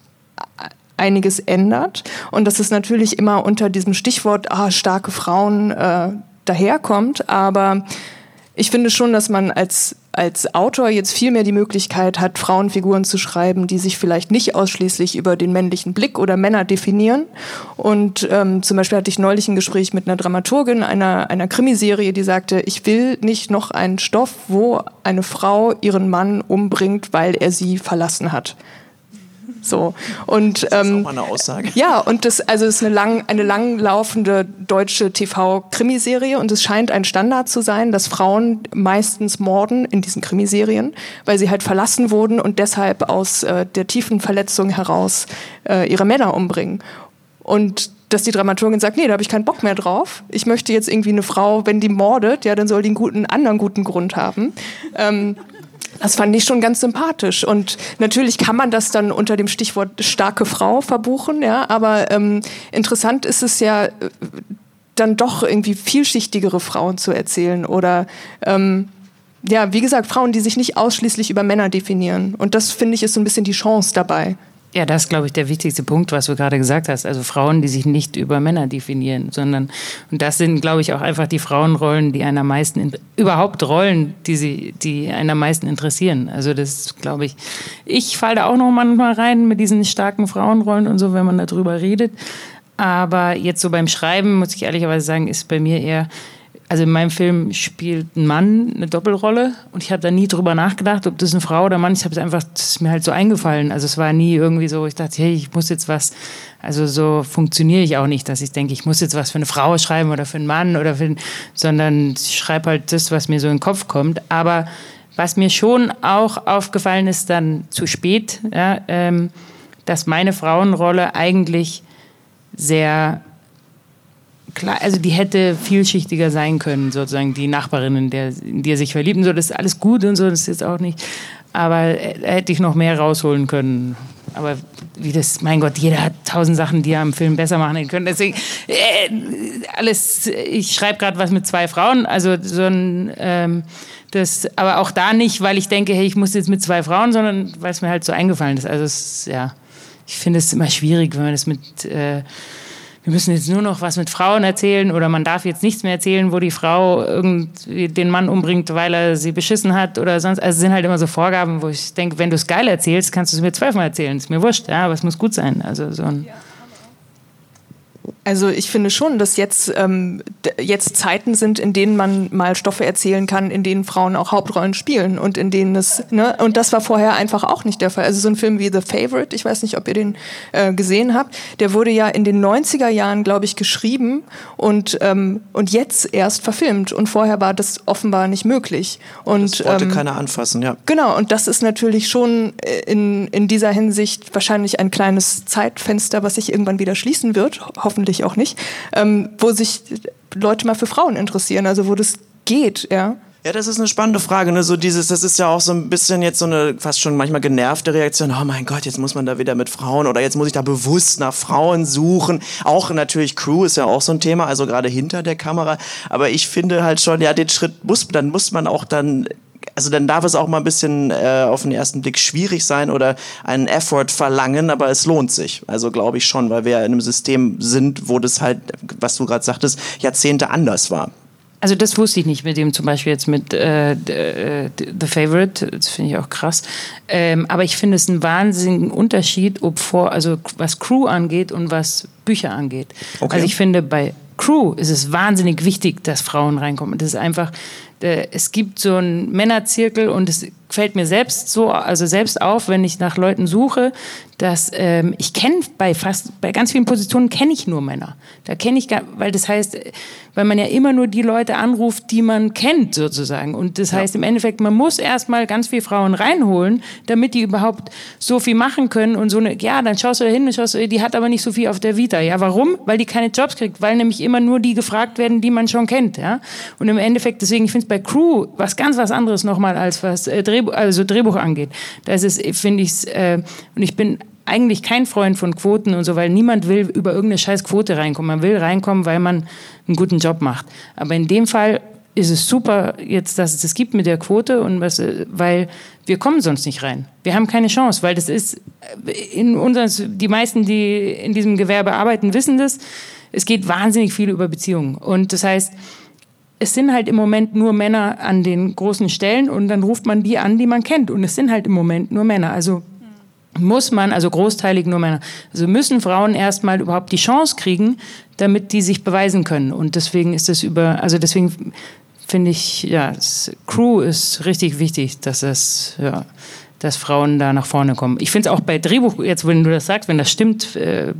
einiges ändert und dass es natürlich immer unter diesem Stichwort ah, starke Frauen äh, daherkommt. Aber ich finde schon, dass man als, als Autor jetzt viel mehr die Möglichkeit hat, Frauenfiguren zu schreiben, die sich vielleicht nicht ausschließlich über den männlichen Blick oder Männer definieren. Und ähm, zum Beispiel hatte ich neulich ein Gespräch mit einer Dramaturgin einer, einer Krimiserie, die sagte, ich will nicht noch einen Stoff, wo eine Frau ihren Mann umbringt, weil er sie verlassen hat. So. Und, Das ist ähm, auch mal eine Aussage. ja, und das also ist eine lang, eine langlaufende deutsche TV-Krimiserie und es scheint ein Standard zu sein, dass Frauen meistens morden in diesen Krimiserien, weil sie halt verlassen wurden und deshalb aus äh, der tiefen Verletzung heraus äh, ihre Männer umbringen. Und dass die Dramaturgin sagt, nee, da habe ich keinen Bock mehr drauf. Ich möchte jetzt irgendwie eine Frau, wenn die mordet, ja, dann soll die einen guten, anderen guten Grund haben. Ähm, das fand ich schon ganz sympathisch. Und natürlich kann man das dann unter dem Stichwort starke Frau verbuchen, ja. Aber ähm, interessant ist es ja, äh, dann doch irgendwie vielschichtigere Frauen zu erzählen oder ähm, ja, wie gesagt, Frauen, die sich nicht ausschließlich über Männer definieren. Und das finde ich ist so ein bisschen die Chance dabei. Ja, das ist, glaube ich, der wichtigste Punkt, was du gerade gesagt hast. Also Frauen, die sich nicht über Männer definieren, sondern, und das sind, glaube ich, auch einfach die Frauenrollen, die einer meisten, überhaupt Rollen, die sie, die einer meisten interessieren. Also das, glaube ich, ich falle da auch noch manchmal rein mit diesen starken Frauenrollen und so, wenn man darüber redet. Aber jetzt so beim Schreiben, muss ich ehrlicherweise sagen, ist bei mir eher, also in meinem Film spielt ein Mann eine Doppelrolle und ich habe da nie drüber nachgedacht, ob das eine Frau oder Mann ist. Ich habe es einfach, das ist mir halt so eingefallen. Also es war nie irgendwie so, ich dachte, hey, ich muss jetzt was, also so funktioniere ich auch nicht, dass ich denke, ich muss jetzt was für eine Frau schreiben oder für einen Mann oder für, einen- sondern ich schreibe halt das, was mir so in den Kopf kommt. Aber was mir schon auch aufgefallen ist, dann zu spät, ja, ähm, dass meine Frauenrolle eigentlich sehr klar, also die hätte vielschichtiger sein können, sozusagen die Nachbarinnen, der, in die er sich verliebt und so, das ist alles gut und so, das ist jetzt auch nicht, aber äh, hätte ich noch mehr rausholen können. Aber wie das, mein Gott, jeder hat tausend Sachen, die er am Film besser machen können. Deswegen, äh, alles, ich schreibe gerade was mit zwei Frauen, also so ein, ähm, das, aber auch da nicht, weil ich denke, hey, ich muss jetzt mit zwei Frauen, sondern weil es mir halt so eingefallen ist. Also es, ja, ich finde es immer schwierig, wenn man das mit, äh, wir müssen jetzt nur noch was mit Frauen erzählen oder man darf jetzt nichts mehr erzählen, wo die Frau irgendwie den Mann umbringt, weil er sie beschissen hat oder sonst. Also es sind halt immer so Vorgaben, wo ich denke, wenn du es geil erzählst, kannst du es mir zwölfmal erzählen. Ist mir wurscht, ja, aber es muss gut sein. Also so ein Also ich finde schon, dass jetzt, ähm, jetzt Zeiten sind, in denen man mal Stoffe erzählen kann, in denen Frauen auch Hauptrollen spielen und in denen es, ne, und das war vorher einfach auch nicht der Fall. Also so ein Film wie The Favorite, ich weiß nicht, ob ihr den äh, gesehen habt, der wurde ja in den 90er Jahren, glaube ich, geschrieben und, ähm, und jetzt erst verfilmt und vorher war das offenbar nicht möglich. Und, das wollte ähm, keiner anfassen, ja. Genau, und das ist natürlich schon äh, in, in dieser Hinsicht wahrscheinlich ein kleines Zeitfenster, was sich irgendwann wieder schließen wird, hoffentlich auch nicht, ähm, wo sich Leute mal für Frauen interessieren, also wo das geht, ja. Ja, das ist eine spannende Frage. Ne? So dieses, das ist ja auch so ein bisschen jetzt so eine fast schon manchmal genervte Reaktion. Oh mein Gott, jetzt muss man da wieder mit Frauen oder jetzt muss ich da bewusst nach Frauen suchen. Auch natürlich Crew ist ja auch so ein Thema, also gerade hinter der Kamera. Aber ich finde halt schon, ja, den Schritt muss, dann muss man auch dann also dann darf es auch mal ein bisschen äh, auf den ersten Blick schwierig sein oder einen Effort verlangen, aber es lohnt sich. Also glaube ich schon, weil wir in einem System sind, wo das halt, was du gerade sagtest, Jahrzehnte anders war. Also das wusste ich nicht mit dem zum Beispiel jetzt mit äh, äh The Favorite, das finde ich auch krass. Ähm, aber ich finde es einen wahnsinnigen Unterschied, ob vor, also was Crew angeht und was Bücher angeht. Okay. Also ich finde bei Crew ist es wahnsinnig wichtig, dass Frauen reinkommen. Das ist einfach, es gibt so einen Männerzirkel und es fällt mir selbst so, also selbst auf, wenn ich nach Leuten suche, dass ähm, ich kenne bei fast, bei ganz vielen Positionen kenne ich nur Männer. Da kenne ich gar, weil das heißt, weil man ja immer nur die Leute anruft, die man kennt sozusagen. Und das heißt im Endeffekt, man muss erstmal ganz viele Frauen reinholen, damit die überhaupt so viel machen können und so eine, ja, dann schaust du da hin und schaust du, die hat aber nicht so viel auf der Vita. Ja, warum? Weil die keine Jobs kriegt, weil nämlich immer nur die gefragt werden, die man schon kennt, ja. Und im Endeffekt, deswegen, ich finde es bei Crew was ganz was anderes nochmal als was äh, Drehbuch, also Drehbuch angeht. Das ist, finde ich, äh, und ich bin eigentlich kein Freund von Quoten und so, weil niemand will über irgendeine scheiß Quote reinkommen. Man will reinkommen, weil man einen guten Job macht. Aber in dem Fall ist es super jetzt, dass es das gibt mit der Quote und was, weil wir kommen sonst nicht rein. Wir haben keine Chance, weil das ist in unseren, die meisten, die in diesem Gewerbe arbeiten, wissen das. Es geht wahnsinnig viel über Beziehungen. Und das heißt, es sind halt im Moment nur Männer an den großen Stellen und dann ruft man die an, die man kennt. Und es sind halt im Moment nur Männer. Also muss man, also großteilig nur Männer, also müssen Frauen erstmal überhaupt die Chance kriegen, damit die sich beweisen können. Und deswegen ist das über, also deswegen finde ich, ja, Crew ist richtig wichtig, dass es, ja, dass Frauen da nach vorne kommen. Ich finde es auch bei Drehbuch, jetzt wenn du das sagst, wenn das stimmt, äh,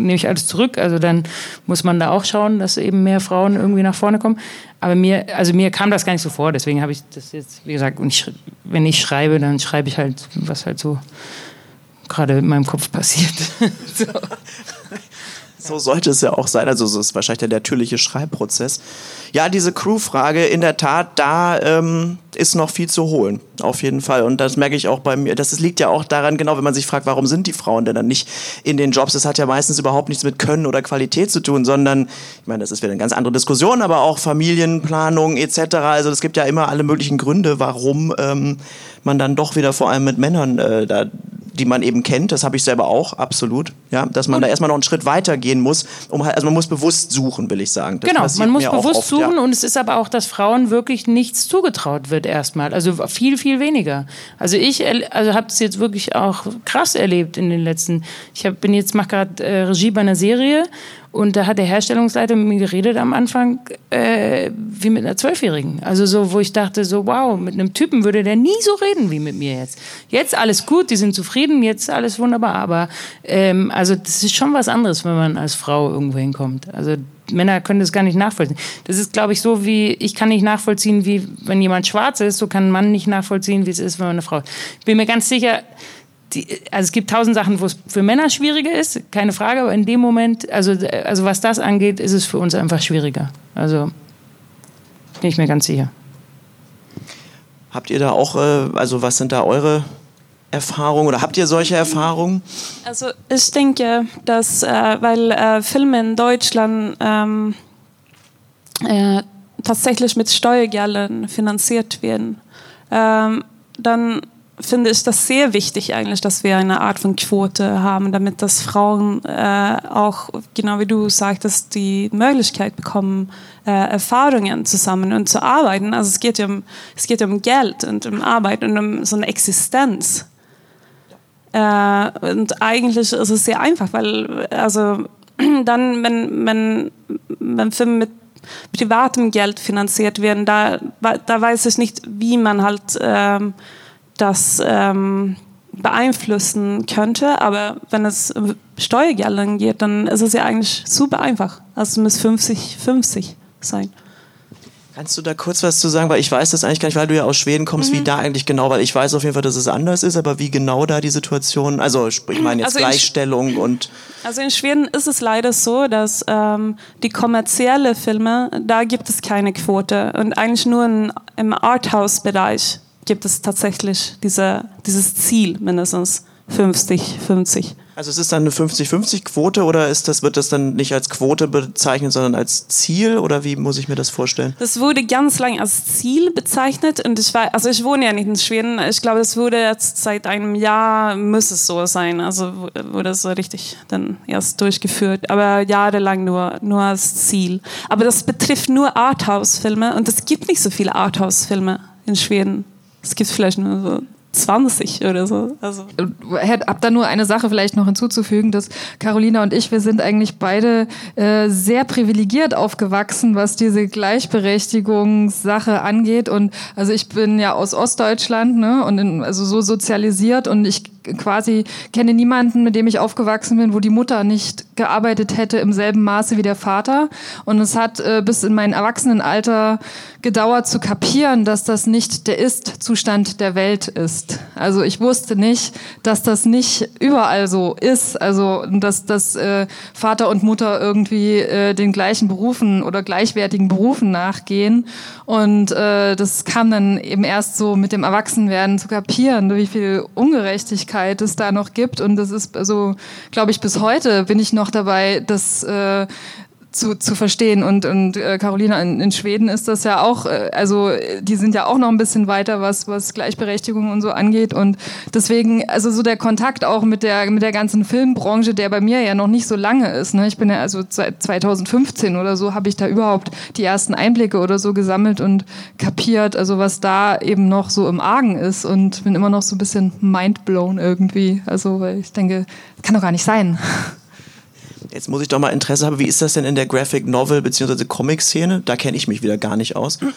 nehme ich alles zurück. Also dann muss man da auch schauen, dass eben mehr Frauen irgendwie nach vorne kommen. Aber mir, also mir kam das gar nicht so vor. Deswegen habe ich das jetzt, wie gesagt, und ich, wenn ich schreibe, dann schreibe ich halt, was halt so gerade in meinem Kopf passiert. [LAUGHS] so. So sollte es ja auch sein. Also, so ist wahrscheinlich der natürliche Schreibprozess. Ja, diese Crew-Frage, in der Tat, da ähm, ist noch viel zu holen. Auf jeden Fall. Und das merke ich auch bei mir. Das liegt ja auch daran, genau, wenn man sich fragt, warum sind die Frauen denn dann nicht in den Jobs? Das hat ja meistens überhaupt nichts mit Können oder Qualität zu tun, sondern, ich meine, das ist wieder eine ganz andere Diskussion, aber auch Familienplanung etc. Also, es gibt ja immer alle möglichen Gründe, warum ähm, man dann doch wieder vor allem mit Männern äh, da die man eben kennt, das habe ich selber auch, absolut, ja, dass man und da erstmal noch einen Schritt weiter gehen muss, um halt, also man muss bewusst suchen, will ich sagen. Das genau, man muss bewusst oft, suchen ja. und es ist aber auch, dass Frauen wirklich nichts zugetraut wird erstmal, also viel, viel weniger. Also ich also habe es jetzt wirklich auch krass erlebt in den letzten, ich hab, bin jetzt, mache gerade äh, Regie bei einer Serie und da hat der Herstellungsleiter mit mir geredet am Anfang äh, wie mit einer Zwölfjährigen. Also so, wo ich dachte, so wow, mit einem Typen würde der nie so reden wie mit mir jetzt. Jetzt alles gut, die sind zufrieden, jetzt alles wunderbar. Aber ähm, also das ist schon was anderes, wenn man als Frau irgendwo hinkommt. Also Männer können das gar nicht nachvollziehen. Das ist, glaube ich, so wie, ich kann nicht nachvollziehen, wie wenn jemand schwarz ist, so kann ein Mann nicht nachvollziehen, wie es ist, wenn man eine Frau ist. Ich bin mir ganz sicher, die, also es gibt tausend Sachen, wo es für Männer schwieriger ist, keine Frage, aber in dem Moment, also, also was das angeht, ist es für uns einfach schwieriger. Also bin ich mir ganz sicher. Habt ihr da auch, äh, also was sind da eure Erfahrungen oder habt ihr solche Erfahrungen? Also ich denke, dass, äh, weil äh, Filme in Deutschland ähm, äh, tatsächlich mit Steuergeldern finanziert werden, ähm, dann finde ich das sehr wichtig eigentlich, dass wir eine Art von Quote haben, damit das Frauen äh, auch, genau wie du sagtest, die Möglichkeit bekommen, äh, Erfahrungen zusammen und zu arbeiten. Also es geht ja um, es geht um Geld und um Arbeit und um so eine Existenz. Äh, und eigentlich ist es sehr einfach, weil also [CLEARS THROAT] dann, wenn, wenn, wenn Filme mit privatem Geld finanziert werden, da, da weiß ich nicht, wie man halt ähm, das ähm, beeinflussen könnte. Aber wenn es um Steuergeldern geht, dann ist es ja eigentlich super einfach. Also es muss 50-50 sein. Kannst du da kurz was zu sagen? Weil ich weiß das eigentlich gar nicht, weil du ja aus Schweden kommst, mhm. wie da eigentlich genau, weil ich weiß auf jeden Fall, dass es anders ist, aber wie genau da die Situation, also ich meine jetzt also Gleichstellung und. Also in Schweden ist es leider so, dass ähm, die kommerzielle Filme, da gibt es keine Quote und eigentlich nur in, im Arthouse-Bereich gibt es tatsächlich diese, dieses Ziel mindestens 50, 50. Also es ist dann eine 50-50-Quote oder ist das, wird das dann nicht als Quote bezeichnet, sondern als Ziel oder wie muss ich mir das vorstellen? Das wurde ganz lange als Ziel bezeichnet und ich war, also ich wohne ja nicht in Schweden. Ich glaube, das wurde jetzt seit einem Jahr muss es so sein. Also wurde es so richtig dann erst durchgeführt, aber jahrelang nur nur als Ziel. Aber das betrifft nur Arthouse-Filme und es gibt nicht so viele Arthouse-Filme in Schweden. Es gibt vielleicht nur so 20 oder so. Also. Hab da nur eine Sache vielleicht noch hinzuzufügen, dass Carolina und ich, wir sind eigentlich beide äh, sehr privilegiert aufgewachsen, was diese Gleichberechtigungssache angeht. Und also ich bin ja aus Ostdeutschland, ne, und in, also so sozialisiert und ich quasi kenne niemanden, mit dem ich aufgewachsen bin, wo die Mutter nicht gearbeitet hätte im selben Maße wie der Vater. Und es hat äh, bis in mein Erwachsenenalter gedauert zu kapieren, dass das nicht der Ist-Zustand der Welt ist. Also ich wusste nicht, dass das nicht überall so ist. Also dass, dass äh, Vater und Mutter irgendwie äh, den gleichen Berufen oder gleichwertigen Berufen nachgehen. Und äh, das kam dann eben erst so mit dem Erwachsenwerden zu kapieren, wie viel Ungerechtigkeit es da noch gibt. Und das ist also, glaube ich, bis heute bin ich noch dabei, das äh, zu, zu verstehen. Und, und äh, Carolina, in, in Schweden ist das ja auch, äh, also die sind ja auch noch ein bisschen weiter, was, was Gleichberechtigung und so angeht. Und deswegen, also so der Kontakt auch mit der, mit der ganzen Filmbranche, der bei mir ja noch nicht so lange ist. Ne? Ich bin ja also seit 2015 oder so, habe ich da überhaupt die ersten Einblicke oder so gesammelt und kapiert, also was da eben noch so im Argen ist. Und bin immer noch so ein bisschen mindblown irgendwie. Also, weil ich denke, kann doch gar nicht sein. Jetzt muss ich doch mal Interesse haben, wie ist das denn in der Graphic Novel bzw. Comic-Szene? Da kenne ich mich wieder gar nicht aus. [CLEARS THROAT]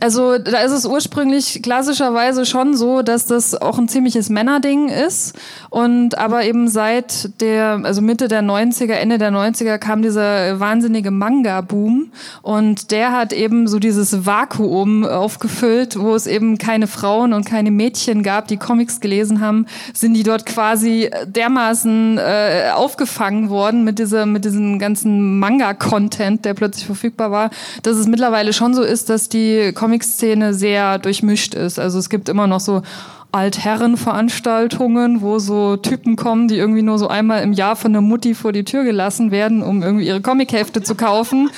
Also da ist es ursprünglich klassischerweise schon so, dass das auch ein ziemliches Männerding ist. Und aber eben seit der, also Mitte der 90er, Ende der 90er kam dieser wahnsinnige Manga-Boom. Und der hat eben so dieses Vakuum aufgefüllt, wo es eben keine Frauen und keine Mädchen gab, die Comics gelesen haben, sind die dort quasi dermaßen äh, aufgefangen worden mit dieser mit diesem ganzen Manga-Content, der plötzlich verfügbar war, dass es mittlerweile schon so ist, dass die Comic-Szene sehr durchmischt ist. Also es gibt immer noch so Altherrenveranstaltungen, wo so Typen kommen, die irgendwie nur so einmal im Jahr von der Mutti vor die Tür gelassen werden, um irgendwie ihre Comichefte zu kaufen.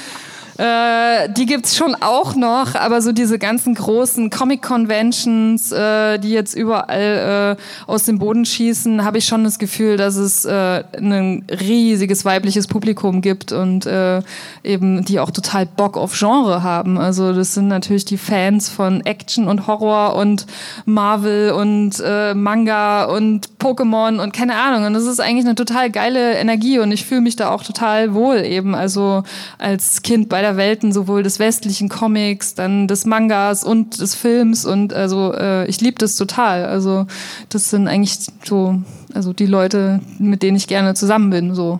Äh, die gibt's schon auch noch, aber so diese ganzen großen Comic-Conventions, äh, die jetzt überall äh, aus dem Boden schießen, habe ich schon das Gefühl, dass es äh, ein riesiges weibliches Publikum gibt und äh, eben die auch total Bock auf Genre haben. Also das sind natürlich die Fans von Action und Horror und Marvel und äh, Manga und Pokémon und keine Ahnung. Und das ist eigentlich eine total geile Energie und ich fühle mich da auch total wohl eben. Also als Kind bei beider Welten, sowohl des westlichen Comics, dann des Mangas und des Films. Und also äh, ich liebe das total. Also das sind eigentlich so, also die Leute, mit denen ich gerne zusammen bin. So.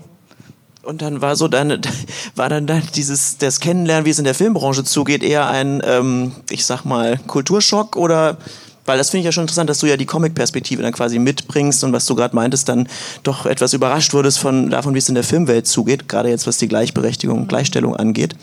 Und dann war so dann [LAUGHS] war dann dieses das Kennenlernen, wie es in der Filmbranche zugeht, eher ein, ähm, ich sag mal, Kulturschock oder weil das finde ich ja schon interessant, dass du ja die Comic-Perspektive dann quasi mitbringst und was du gerade meintest, dann doch etwas überrascht wurdest von davon, wie es in der Filmwelt zugeht, gerade jetzt was die Gleichberechtigung und Gleichstellung angeht.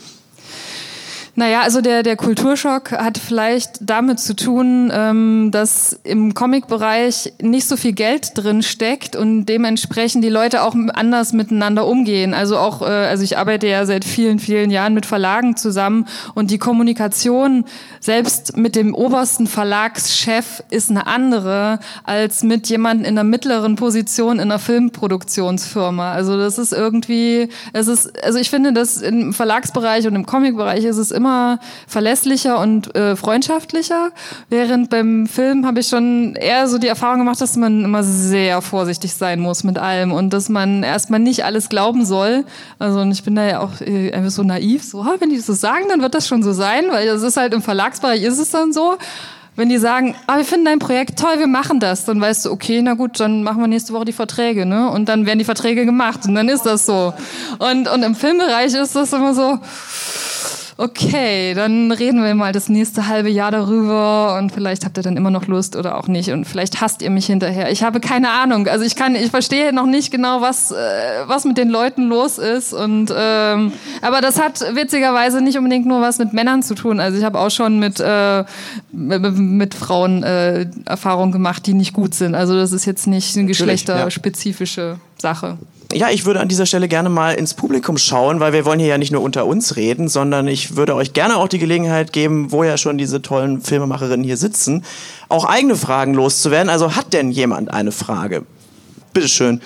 Naja, also der, der Kulturschock hat vielleicht damit zu tun, ähm, dass im Comic-Bereich nicht so viel Geld drin steckt und dementsprechend die Leute auch anders miteinander umgehen. Also auch, äh, also ich arbeite ja seit vielen, vielen Jahren mit Verlagen zusammen und die Kommunikation selbst mit dem obersten Verlagschef ist eine andere als mit jemandem in einer mittleren Position in einer Filmproduktionsfirma. Also das ist irgendwie, es ist, also ich finde, dass im Verlagsbereich und im Comic-Bereich ist es immer immer verlässlicher und äh, freundschaftlicher. Während beim Film habe ich schon eher so die Erfahrung gemacht, dass man immer sehr vorsichtig sein muss mit allem und dass man erstmal nicht alles glauben soll. Also und ich bin da ja auch äh, einfach so naiv, so, wenn die das so sagen, dann wird das schon so sein, weil das ist halt im Verlagsbereich ist es dann so wenn die sagen, ah, wir finden dein Projekt toll, wir machen das, dann weißt du, okay, na gut, dann machen wir nächste Woche die Verträge, ne? Und dann werden die Verträge gemacht und dann ist das so. Und, und im Filmbereich ist das immer so, okay, dann reden wir mal das nächste halbe Jahr darüber und vielleicht habt ihr dann immer noch Lust oder auch nicht und vielleicht hasst ihr mich hinterher. Ich habe keine Ahnung. Also ich kann, ich verstehe noch nicht genau, was, äh, was mit den Leuten los ist und ähm, aber das hat witzigerweise nicht unbedingt nur was mit Männern zu tun. Also ich habe auch schon mit, äh, mit, mit Frauen äh, Erfahrungen gemacht, die nicht gut sind. Also das ist jetzt nicht eine geschlechterspezifische ja. Sache. Ja, ich würde an dieser Stelle gerne mal ins Publikum schauen, weil wir wollen hier ja nicht nur unter uns reden, sondern ich würde euch gerne auch die Gelegenheit geben, wo ja schon diese tollen Filmemacherinnen hier sitzen, auch eigene Fragen loszuwerden. Also hat denn jemand eine Frage? Bitteschön.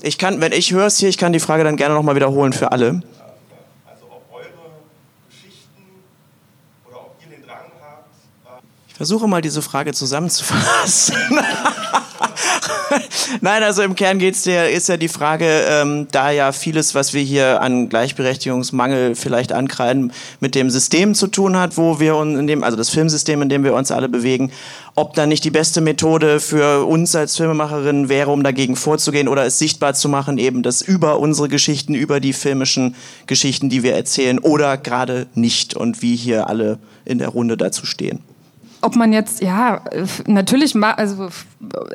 Ich kann, wenn ich höre es hier, ich kann die Frage dann gerne nochmal wiederholen für alle. Also ob eure Geschichten oder ob ihr den Drang habt. Ich versuche mal diese Frage zusammenzufassen. [LAUGHS] Nein, also im Kern geht's dir, ist ja die Frage, ähm, da ja vieles, was wir hier an Gleichberechtigungsmangel vielleicht ankreiden, mit dem System zu tun hat, wo wir uns in dem, also das Filmsystem, in dem wir uns alle bewegen, ob da nicht die beste Methode für uns als Filmemacherinnen wäre, um dagegen vorzugehen oder es sichtbar zu machen, eben das über unsere Geschichten, über die filmischen Geschichten, die wir erzählen oder gerade nicht und wie hier alle in der Runde dazu stehen ob man jetzt, ja, natürlich, also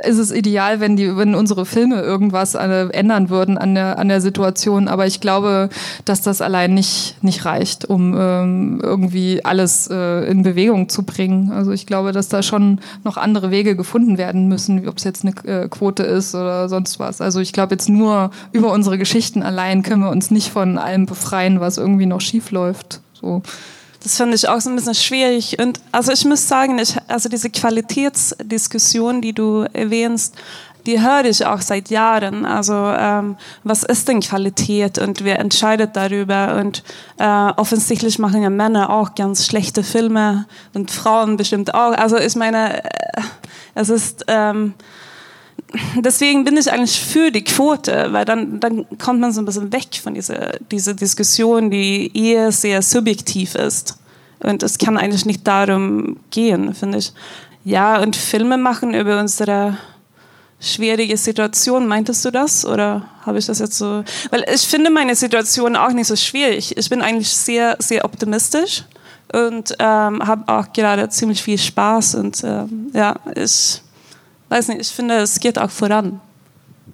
ist es ideal, wenn die, wenn unsere Filme irgendwas äh, ändern würden an der, an der Situation, aber ich glaube, dass das allein nicht, nicht reicht, um ähm, irgendwie alles äh, in Bewegung zu bringen. Also ich glaube, dass da schon noch andere Wege gefunden werden müssen, ob es jetzt eine äh, Quote ist oder sonst was. Also ich glaube, jetzt nur über unsere Geschichten allein können wir uns nicht von allem befreien, was irgendwie noch schief läuft. So. Das finde ich auch so ein bisschen schwierig. Und also ich muss sagen, ich, also diese Qualitätsdiskussion, die du erwähnst, die höre ich auch seit Jahren. Also ähm, was ist denn Qualität und wer entscheidet darüber? Und äh, offensichtlich machen ja Männer auch ganz schlechte Filme und Frauen bestimmt auch. Also ich meine, äh, es ist ähm, deswegen bin ich eigentlich für die Quote, weil dann, dann kommt man so ein bisschen weg von dieser, dieser Diskussion, die eher sehr subjektiv ist. Und es kann eigentlich nicht darum gehen, finde ich. Ja, und Filme machen über unsere schwierige Situation. Meintest du das? Oder habe ich das jetzt so? Weil ich finde meine Situation auch nicht so schwierig. Ich bin eigentlich sehr, sehr optimistisch und ähm, habe auch gerade ziemlich viel Spaß. Und ähm, ja, ich weiß nicht, ich finde, es geht auch voran.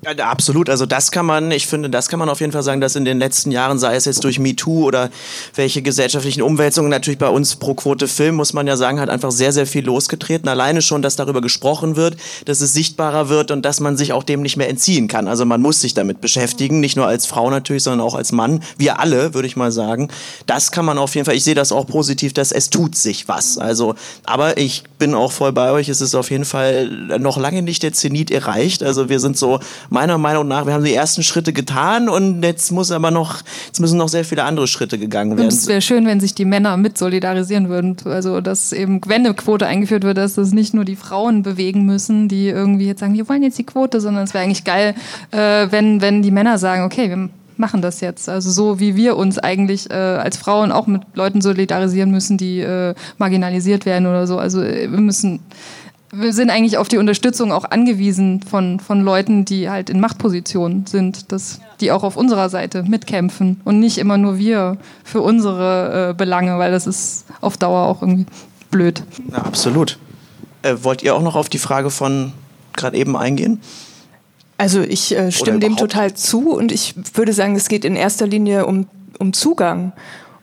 Ja, absolut. Also das kann man, ich finde, das kann man auf jeden Fall sagen, dass in den letzten Jahren, sei es jetzt durch MeToo oder welche gesellschaftlichen Umwälzungen, natürlich bei uns pro Quote Film, muss man ja sagen, hat einfach sehr, sehr viel losgetreten. Alleine schon, dass darüber gesprochen wird, dass es sichtbarer wird und dass man sich auch dem nicht mehr entziehen kann. Also man muss sich damit beschäftigen, nicht nur als Frau natürlich, sondern auch als Mann. Wir alle, würde ich mal sagen. Das kann man auf jeden Fall, ich sehe das auch positiv, dass es tut sich was. Also, aber ich bin auch voll bei euch. Es ist auf jeden Fall noch lange nicht der Zenit erreicht. Also wir sind so meiner Meinung nach, wir haben die ersten Schritte getan und jetzt muss aber noch, jetzt müssen noch sehr viele andere Schritte gegangen werden. es wäre schön, wenn sich die Männer mit solidarisieren würden. Also, dass eben, wenn eine Quote eingeführt wird, dass das nicht nur die Frauen bewegen müssen, die irgendwie jetzt sagen, wir wollen jetzt die Quote, sondern es wäre eigentlich geil, äh, wenn, wenn die Männer sagen, okay, wir machen das jetzt. Also so wie wir uns eigentlich äh, als Frauen auch mit Leuten solidarisieren müssen, die äh, marginalisiert werden oder so. Also äh, wir müssen wir sind eigentlich auf die Unterstützung auch angewiesen von, von Leuten, die halt in Machtpositionen sind, dass die auch auf unserer Seite mitkämpfen und nicht immer nur wir für unsere äh, Belange, weil das ist auf Dauer auch irgendwie blöd. Ja, absolut. Äh, wollt ihr auch noch auf die Frage von gerade eben eingehen? Also ich äh, stimme dem total zu und ich würde sagen, es geht in erster Linie um, um Zugang.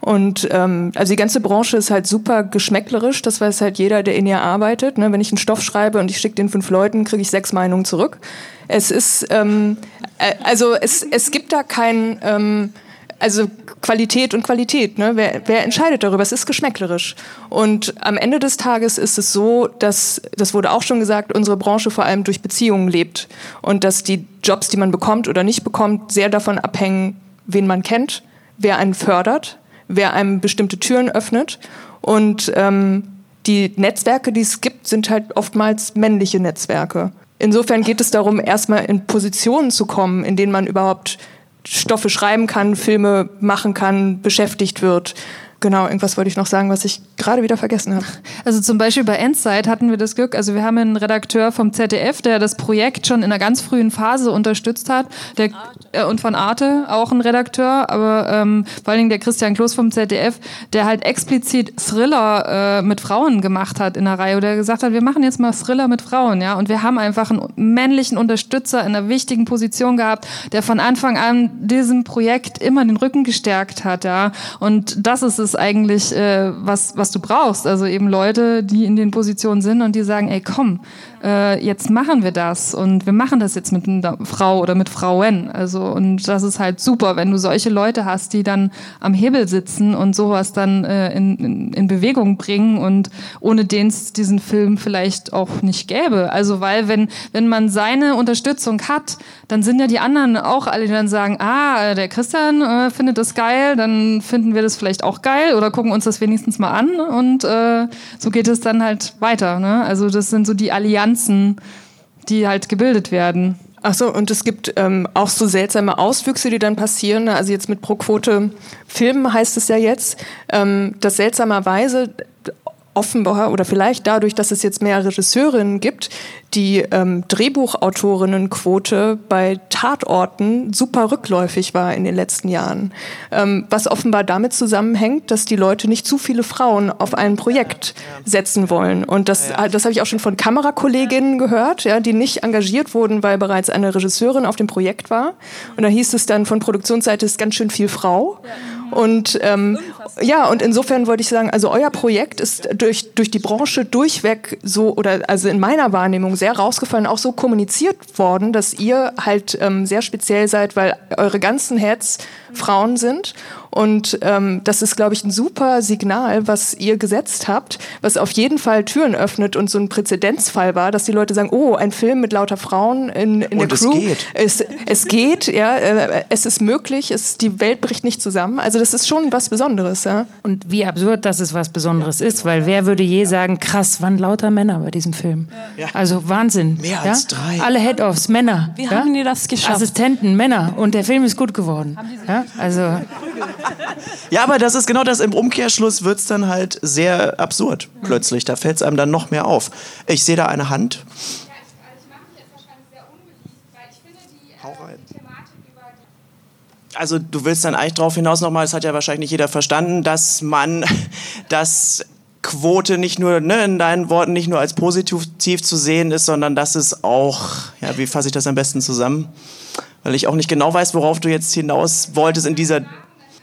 Und ähm, also die ganze Branche ist halt super geschmäcklerisch, das weiß halt jeder, der in ihr arbeitet. Ne? Wenn ich einen Stoff schreibe und ich schicke den fünf Leuten, kriege ich sechs Meinungen zurück. Es ist, ähm, äh, also es, es gibt da kein, ähm, also Qualität und Qualität, ne? Wer, wer entscheidet darüber? Es ist geschmäcklerisch. Und am Ende des Tages ist es so, dass, das wurde auch schon gesagt, unsere Branche vor allem durch Beziehungen lebt. Und dass die Jobs, die man bekommt oder nicht bekommt, sehr davon abhängen, wen man kennt, wer einen fördert, wer einem bestimmte Türen öffnet. Und ähm, die Netzwerke, die es gibt, sind halt oftmals männliche Netzwerke. Insofern geht es darum, erstmal in Positionen zu kommen, in denen man überhaupt Stoffe schreiben kann, Filme machen kann, beschäftigt wird. Genau, irgendwas wollte ich noch sagen, was ich gerade wieder vergessen habe. Also zum Beispiel bei Endzeit hatten wir das Glück, also wir haben einen Redakteur vom ZDF, der das Projekt schon in einer ganz frühen Phase unterstützt hat. Der, äh, und von Arte auch ein Redakteur, aber ähm, vor allen Dingen der Christian Kloß vom ZDF, der halt explizit Thriller äh, mit Frauen gemacht hat in der Reihe, der gesagt hat, wir machen jetzt mal Thriller mit Frauen, ja. Und wir haben einfach einen männlichen Unterstützer in einer wichtigen Position gehabt, der von Anfang an diesem Projekt immer den Rücken gestärkt hat, ja. Und das ist es ist eigentlich, äh, was, was du brauchst. Also eben Leute, die in den Positionen sind und die sagen, ey, komm, äh, jetzt machen wir das und wir machen das jetzt mit einer Frau oder mit Frauen. Also und das ist halt super, wenn du solche Leute hast, die dann am Hebel sitzen und sowas dann äh, in, in, in Bewegung bringen und ohne den es diesen Film vielleicht auch nicht gäbe. Also weil wenn wenn man seine Unterstützung hat, dann sind ja die anderen auch alle, die dann sagen, ah, der Christian äh, findet das geil, dann finden wir das vielleicht auch geil oder gucken uns das wenigstens mal an und äh, so geht es dann halt weiter. Ne? Also das sind so die Allianzen Allianzen, die halt gebildet werden. Ach so, und es gibt ähm, auch so seltsame Auswüchse, die dann passieren. Also jetzt mit Pro-Quote Filmen heißt es ja jetzt, ähm, dass seltsamerweise offenbar oder vielleicht dadurch, dass es jetzt mehr Regisseurinnen gibt, die ähm, Drehbuchautorinnenquote bei Tatorten super rückläufig war in den letzten Jahren. Ähm, was offenbar damit zusammenhängt, dass die Leute nicht zu viele Frauen auf ein Projekt setzen wollen. Und das, das habe ich auch schon von Kamerakolleginnen gehört, ja, die nicht engagiert wurden, weil bereits eine Regisseurin auf dem Projekt war. Und da hieß es dann von Produktionsseite ist ganz schön viel Frau. Und ähm, ja, und insofern wollte ich sagen, also euer Projekt ist durch, durch die Branche durchweg so, oder also in meiner Wahrnehmung sehr rausgefallen, auch so kommuniziert worden, dass ihr halt ähm, sehr speziell seid, weil eure ganzen Heads Frauen sind und ähm, das ist, glaube ich, ein super Signal, was ihr gesetzt habt, was auf jeden Fall Türen öffnet und so ein Präzedenzfall war, dass die Leute sagen, oh, ein Film mit lauter Frauen in, in der Crew. Es geht. Es, es geht, ja, äh, es ist möglich, es, die Welt bricht nicht zusammen. Also das ist schon was Besonderes. Ja. Und wie absurd, dass es was Besonderes ist, weil wer würde je sagen, krass, waren lauter Männer bei diesem Film. Ja. Also Wahnsinn. Mehr als drei. Alle Head-Offs, Männer. Wie haben die das geschafft? Assistenten, Männer. Und der Film ist gut geworden. Ja? Also [LAUGHS] ja, aber das ist genau das. Im Umkehrschluss wird es dann halt sehr absurd plötzlich. Da fällt es einem dann noch mehr auf. Ich sehe da eine Hand. Also du willst dann eigentlich darauf hinaus nochmal, das hat ja wahrscheinlich nicht jeder verstanden, dass man [LAUGHS] das Quote nicht nur, ne, in deinen Worten, nicht nur als positiv zu sehen ist, sondern dass es auch, ja, wie fasse ich das am besten zusammen? Weil ich auch nicht genau weiß, worauf du jetzt hinaus wolltest in dieser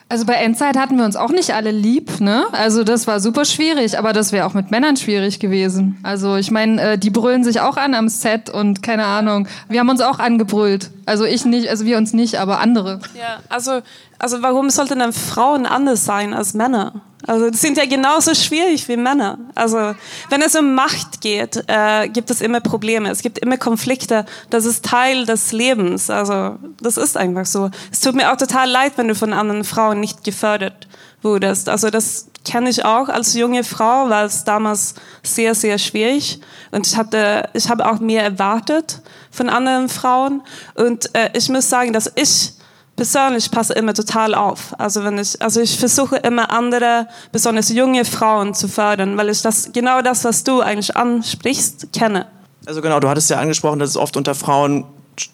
also bei Endzeit hatten wir uns auch nicht alle lieb, ne? Also das war super schwierig, aber das wäre auch mit Männern schwierig gewesen. Also ich meine, äh, die brüllen sich auch an am Set und keine Ahnung. Wir haben uns auch angebrüllt. Also ich nicht, also wir uns nicht, aber andere. Ja, also also warum sollten dann Frauen anders sein als Männer? Also die sind ja genauso schwierig wie Männer. Also wenn es um Macht geht, äh, gibt es immer Probleme. Es gibt immer Konflikte. Das ist Teil des Lebens. Also das ist einfach so. Es tut mir auch total leid, wenn du von anderen Frauen nicht gefördert wurdest. Also das kenne ich auch als junge Frau, war es damals sehr, sehr schwierig. Und ich hatte, ich habe auch mehr erwartet von anderen Frauen. Und äh, ich muss sagen, dass ich persönlich passe immer total auf. Also wenn ich, also ich versuche immer andere, besonders junge Frauen zu fördern, weil ich das genau das, was du eigentlich ansprichst, kenne. Also genau, du hattest ja angesprochen, dass es oft unter Frauen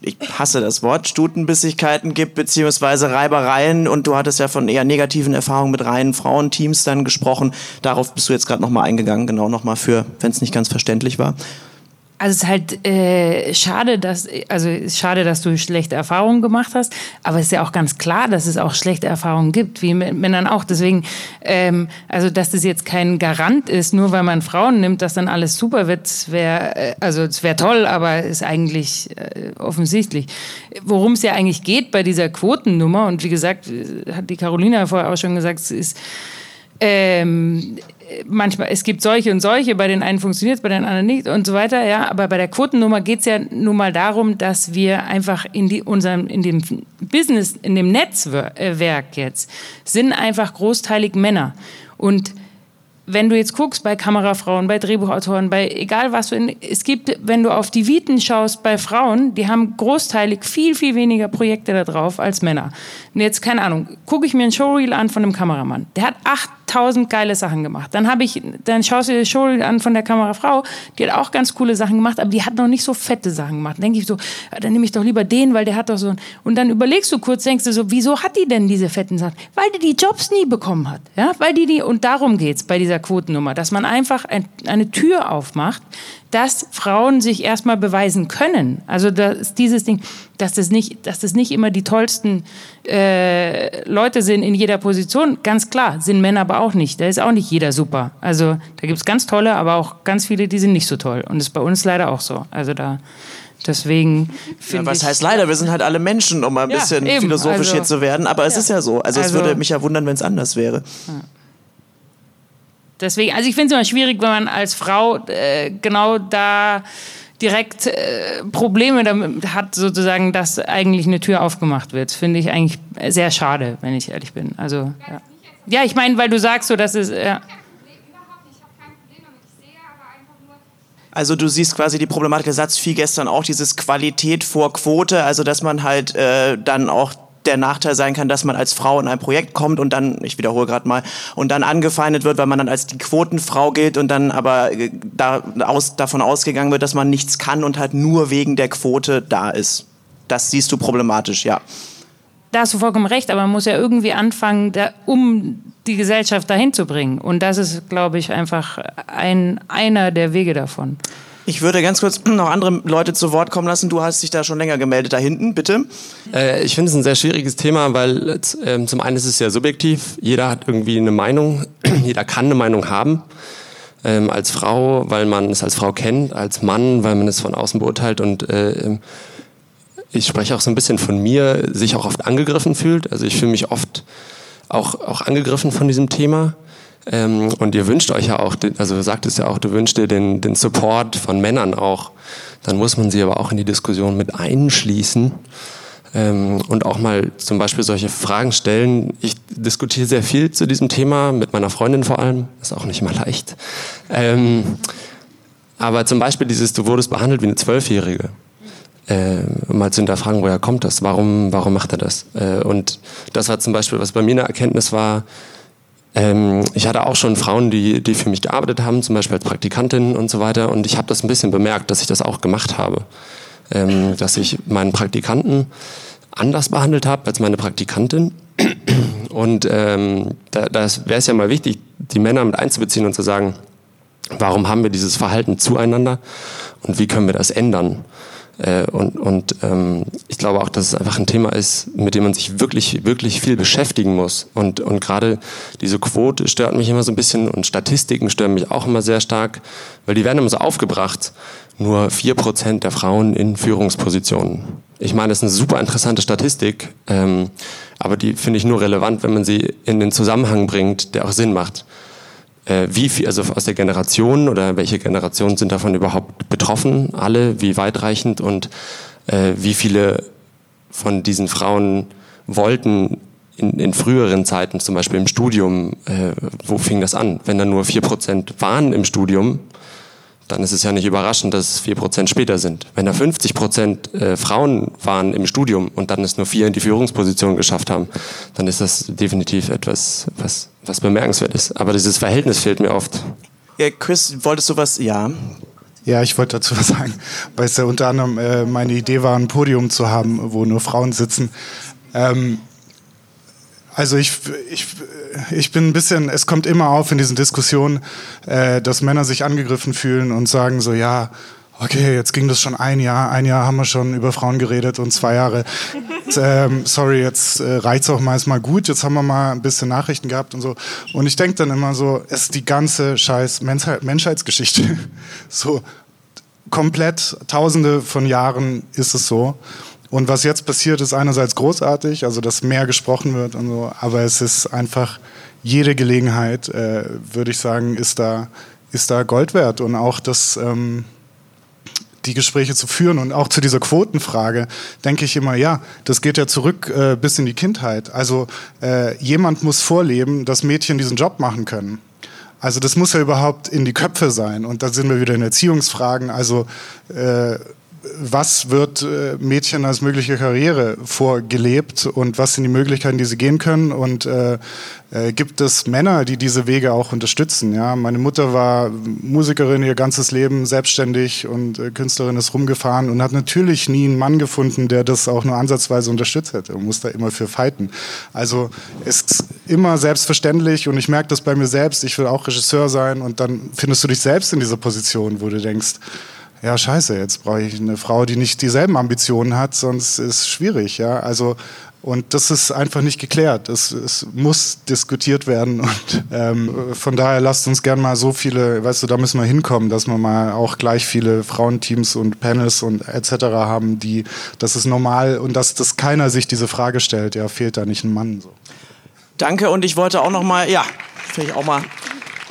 ich hasse das Wort, Stutenbissigkeiten gibt, beziehungsweise Reibereien. Und du hattest ja von eher negativen Erfahrungen mit reinen Frauenteams dann gesprochen. Darauf bist du jetzt gerade nochmal eingegangen, genau nochmal für, wenn es nicht ganz verständlich war. Also es ist halt äh, schade, dass also schade, dass du schlechte Erfahrungen gemacht hast, aber es ist ja auch ganz klar, dass es auch schlechte Erfahrungen gibt, wie mit Männern auch. Deswegen, ähm, also dass das jetzt kein Garant ist, nur weil man Frauen nimmt, dass dann alles super wird, wäre äh, also es wäre toll, aber ist eigentlich äh, offensichtlich. Worum es ja eigentlich geht bei dieser Quotennummer und wie gesagt, hat die Carolina vorher auch schon gesagt, es ist ähm, manchmal, es gibt solche und solche, bei den einen funktioniert es, bei den anderen nicht und so weiter, ja. Aber bei der Quotennummer geht es ja nun mal darum, dass wir einfach in die, unserem, in dem Business, in dem Netzwerk jetzt, sind einfach großteilig Männer. Und wenn du jetzt guckst bei Kamerafrauen, bei Drehbuchautoren, bei egal was, es gibt, wenn du auf die Viten schaust bei Frauen, die haben großteilig viel, viel weniger Projekte da drauf als Männer. Und jetzt, keine Ahnung, gucke ich mir ein Showreel an von einem Kameramann. Der hat 8000 geile Sachen gemacht. Dann habe ich, dann schaust du dir Showreel an von der Kamerafrau, die hat auch ganz coole Sachen gemacht, aber die hat noch nicht so fette Sachen gemacht. Dann denke ich so, dann nehme ich doch lieber den, weil der hat doch so. Und dann überlegst du kurz, denkst du so, wieso hat die denn diese fetten Sachen? Weil die die Jobs nie bekommen hat. Ja, weil die die, und darum geht's bei dieser Quotennummer, dass man einfach ein, eine Tür aufmacht, dass Frauen sich erstmal beweisen können. Also dass dieses Ding, dass das nicht, dass das nicht immer die tollsten äh, Leute sind in jeder Position. Ganz klar, sind Männer aber auch nicht. Da ist auch nicht jeder super. Also da gibt es ganz tolle, aber auch ganz viele, die sind nicht so toll. Und das ist bei uns leider auch so. Also da Deswegen finde ja, was heißt leider? Wir sind halt alle Menschen, um ein ja, bisschen eben. philosophisch also, hier zu werden. Aber es ja. ist ja so. Also, also, es würde mich ja wundern, wenn es anders wäre. Ja. Deswegen, also ich finde es immer schwierig, wenn man als Frau äh, genau da direkt äh, Probleme damit hat, sozusagen, dass eigentlich eine Tür aufgemacht wird. Finde ich eigentlich sehr schade, wenn ich ehrlich bin. Also, ja, ja ich meine, weil du sagst so, dass es. Ja. Also du siehst quasi die Problematik, der Satz fiel gestern auch, dieses Qualität vor Quote, also dass man halt äh, dann auch der Nachteil sein kann, dass man als Frau in ein Projekt kommt und dann, ich wiederhole gerade mal, und dann angefeindet wird, weil man dann als die Quotenfrau gilt und dann aber äh, da, aus, davon ausgegangen wird, dass man nichts kann und halt nur wegen der Quote da ist. Das siehst du problematisch, ja. Da hast du vollkommen recht, aber man muss ja irgendwie anfangen, da, um die Gesellschaft dahin zu bringen. Und das ist, glaube ich, einfach ein, einer der Wege davon. Ich würde ganz kurz [CLEARS THROAT] noch andere Leute zu Wort kommen lassen. Du hast dich da schon länger gemeldet, da hinten, bitte. Äh, ich finde es ein sehr schwieriges Thema, weil äh, zum einen ist es ja subjektiv. Jeder hat irgendwie eine Meinung. [CLEARS THROAT] Jeder kann eine Meinung haben. Ähm, als Frau, weil man es als Frau kennt. Als Mann, weil man es von außen beurteilt. Und äh, ich spreche auch so ein bisschen von mir, sich auch oft angegriffen fühlt. Also ich fühle mich oft auch, auch angegriffen von diesem Thema. Ähm, und ihr wünscht euch ja auch, also sagt es ja auch, du wünschst dir den, den Support von Männern auch. Dann muss man sie aber auch in die Diskussion mit einschließen ähm, und auch mal zum Beispiel solche Fragen stellen. Ich diskutiere sehr viel zu diesem Thema, mit meiner Freundin vor allem. Ist auch nicht immer leicht. Ähm, aber zum Beispiel dieses, du wurdest behandelt wie eine Zwölfjährige. Äh, mal zu hinterfragen, woher kommt das? Warum, warum macht er das? Äh, und das war zum Beispiel, was bei mir eine Erkenntnis war, ähm, ich hatte auch schon Frauen, die, die für mich gearbeitet haben, zum Beispiel als Praktikantin und so weiter. Und ich habe das ein bisschen bemerkt, dass ich das auch gemacht habe. Ähm, dass ich meinen Praktikanten anders behandelt habe als meine Praktikantin. Und ähm, da wäre es ja mal wichtig, die Männer mit einzubeziehen und zu sagen, warum haben wir dieses Verhalten zueinander und wie können wir das ändern? Äh, und und ähm, ich glaube auch, dass es einfach ein Thema ist, mit dem man sich wirklich, wirklich viel beschäftigen muss. Und, und gerade diese Quote stört mich immer so ein bisschen und Statistiken stören mich auch immer sehr stark, weil die werden immer so aufgebracht. Nur vier Prozent der Frauen in Führungspositionen. Ich meine, das ist eine super interessante Statistik, ähm, aber die finde ich nur relevant, wenn man sie in den Zusammenhang bringt, der auch Sinn macht äh, wie viel, also aus der Generation oder welche Generationen sind davon überhaupt betroffen, alle, wie weitreichend und äh, wie viele von diesen Frauen wollten in, in früheren Zeiten, zum Beispiel im Studium, äh, wo fing das an? Wenn da nur vier Prozent waren im Studium, dann ist es ja nicht überraschend, dass es vier Prozent später sind. Wenn da 50 Prozent äh, Frauen waren im Studium und dann es nur vier in die Führungsposition geschafft haben, dann ist das definitiv etwas, was, was bemerkenswert ist. Aber dieses Verhältnis fehlt mir oft. Ja, Chris, wolltest du was? Ja. Ja, ich wollte dazu was sagen, weil es ja unter anderem äh, meine Idee war, ein Podium zu haben, wo nur Frauen sitzen. Ähm, also ich, ich, ich bin ein bisschen, es kommt immer auf in diesen Diskussionen, äh, dass Männer sich angegriffen fühlen und sagen so, ja, okay, jetzt ging das schon ein Jahr, ein Jahr haben wir schon über Frauen geredet und zwei Jahre. Und, ähm, sorry, jetzt äh, reicht's auch mal, mal gut, jetzt haben wir mal ein bisschen Nachrichten gehabt und so. Und ich denke dann immer so, es ist die ganze scheiß Menschheit, Menschheitsgeschichte. [LAUGHS] so komplett, tausende von Jahren ist es so. Und was jetzt passiert, ist einerseits großartig, also dass mehr gesprochen wird und so, aber es ist einfach jede Gelegenheit, äh, würde ich sagen, ist da, ist da Gold wert. Und auch das, ähm, die Gespräche zu führen und auch zu dieser Quotenfrage denke ich immer, ja, das geht ja zurück äh, bis in die Kindheit. Also äh, jemand muss vorleben, dass Mädchen diesen Job machen können. Also das muss ja überhaupt in die Köpfe sein. Und da sind wir wieder in Erziehungsfragen. Also äh, was wird äh, Mädchen als mögliche Karriere vorgelebt und was sind die Möglichkeiten, die sie gehen können und äh, äh, gibt es Männer, die diese Wege auch unterstützen. Ja, meine Mutter war Musikerin ihr ganzes Leben selbstständig und äh, Künstlerin ist rumgefahren und hat natürlich nie einen Mann gefunden, der das auch nur ansatzweise unterstützt hätte und muss da immer für fighten. Also ist immer selbstverständlich und ich merke das bei mir selbst. Ich will auch Regisseur sein und dann findest du dich selbst in dieser Position, wo du denkst ja, scheiße, jetzt brauche ich eine Frau, die nicht dieselben Ambitionen hat, sonst ist es schwierig, ja. Also, und das ist einfach nicht geklärt. Es, es muss diskutiert werden. Und ähm, von daher lasst uns gern mal so viele, weißt du, da müssen wir hinkommen, dass wir mal auch gleich viele Frauenteams und Panels und etc. haben, die, das ist normal und dass, dass keiner sich diese Frage stellt, ja, fehlt da nicht ein Mann. So. Danke und ich wollte auch noch mal, ja, finde ich auch mal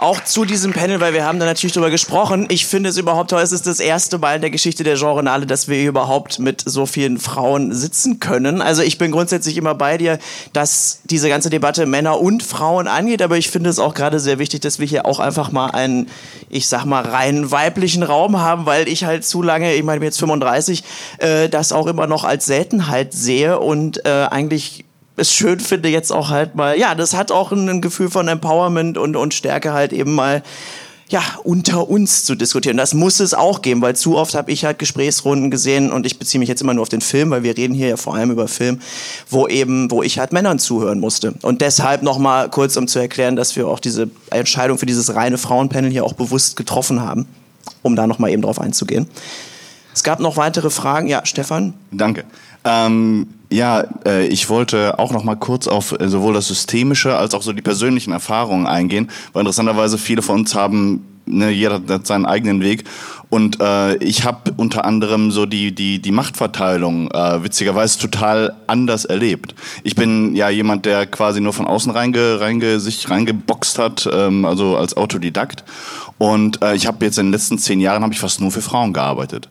auch zu diesem Panel, weil wir haben da natürlich drüber gesprochen. Ich finde es überhaupt toll, es ist das erste Mal in der Geschichte der Genrenale, dass wir überhaupt mit so vielen Frauen sitzen können. Also ich bin grundsätzlich immer bei dir, dass diese ganze Debatte Männer und Frauen angeht, aber ich finde es auch gerade sehr wichtig, dass wir hier auch einfach mal einen, ich sag mal, rein weiblichen Raum haben, weil ich halt zu lange, ich meine, jetzt 35, äh, das auch immer noch als Seltenheit sehe und äh, eigentlich es schön finde, jetzt auch halt mal, ja, das hat auch ein Gefühl von Empowerment und, und Stärke halt eben mal ja, unter uns zu diskutieren. Das muss es auch geben, weil zu oft habe ich halt Gesprächsrunden gesehen und ich beziehe mich jetzt immer nur auf den Film, weil wir reden hier ja vor allem über Film, wo eben, wo ich halt Männern zuhören musste. Und deshalb nochmal kurz, um zu erklären, dass wir auch diese Entscheidung für dieses reine Frauenpanel hier auch bewusst getroffen haben, um da nochmal eben drauf einzugehen. Es gab noch weitere Fragen. Ja, Stefan? Danke. Ähm, ja, äh, ich wollte auch noch mal kurz auf äh, sowohl das Systemische als auch so die persönlichen Erfahrungen eingehen, weil interessanterweise viele von uns haben, ne, jeder hat seinen eigenen Weg und äh, ich habe unter anderem so die, die, die Machtverteilung äh, witzigerweise total anders erlebt. Ich bin ja jemand, der quasi nur von außen reinge, reinge, sich reingeboxt hat, ähm, also als Autodidakt. Und äh, ich habe jetzt in den letzten zehn Jahren habe ich fast nur für Frauen gearbeitet.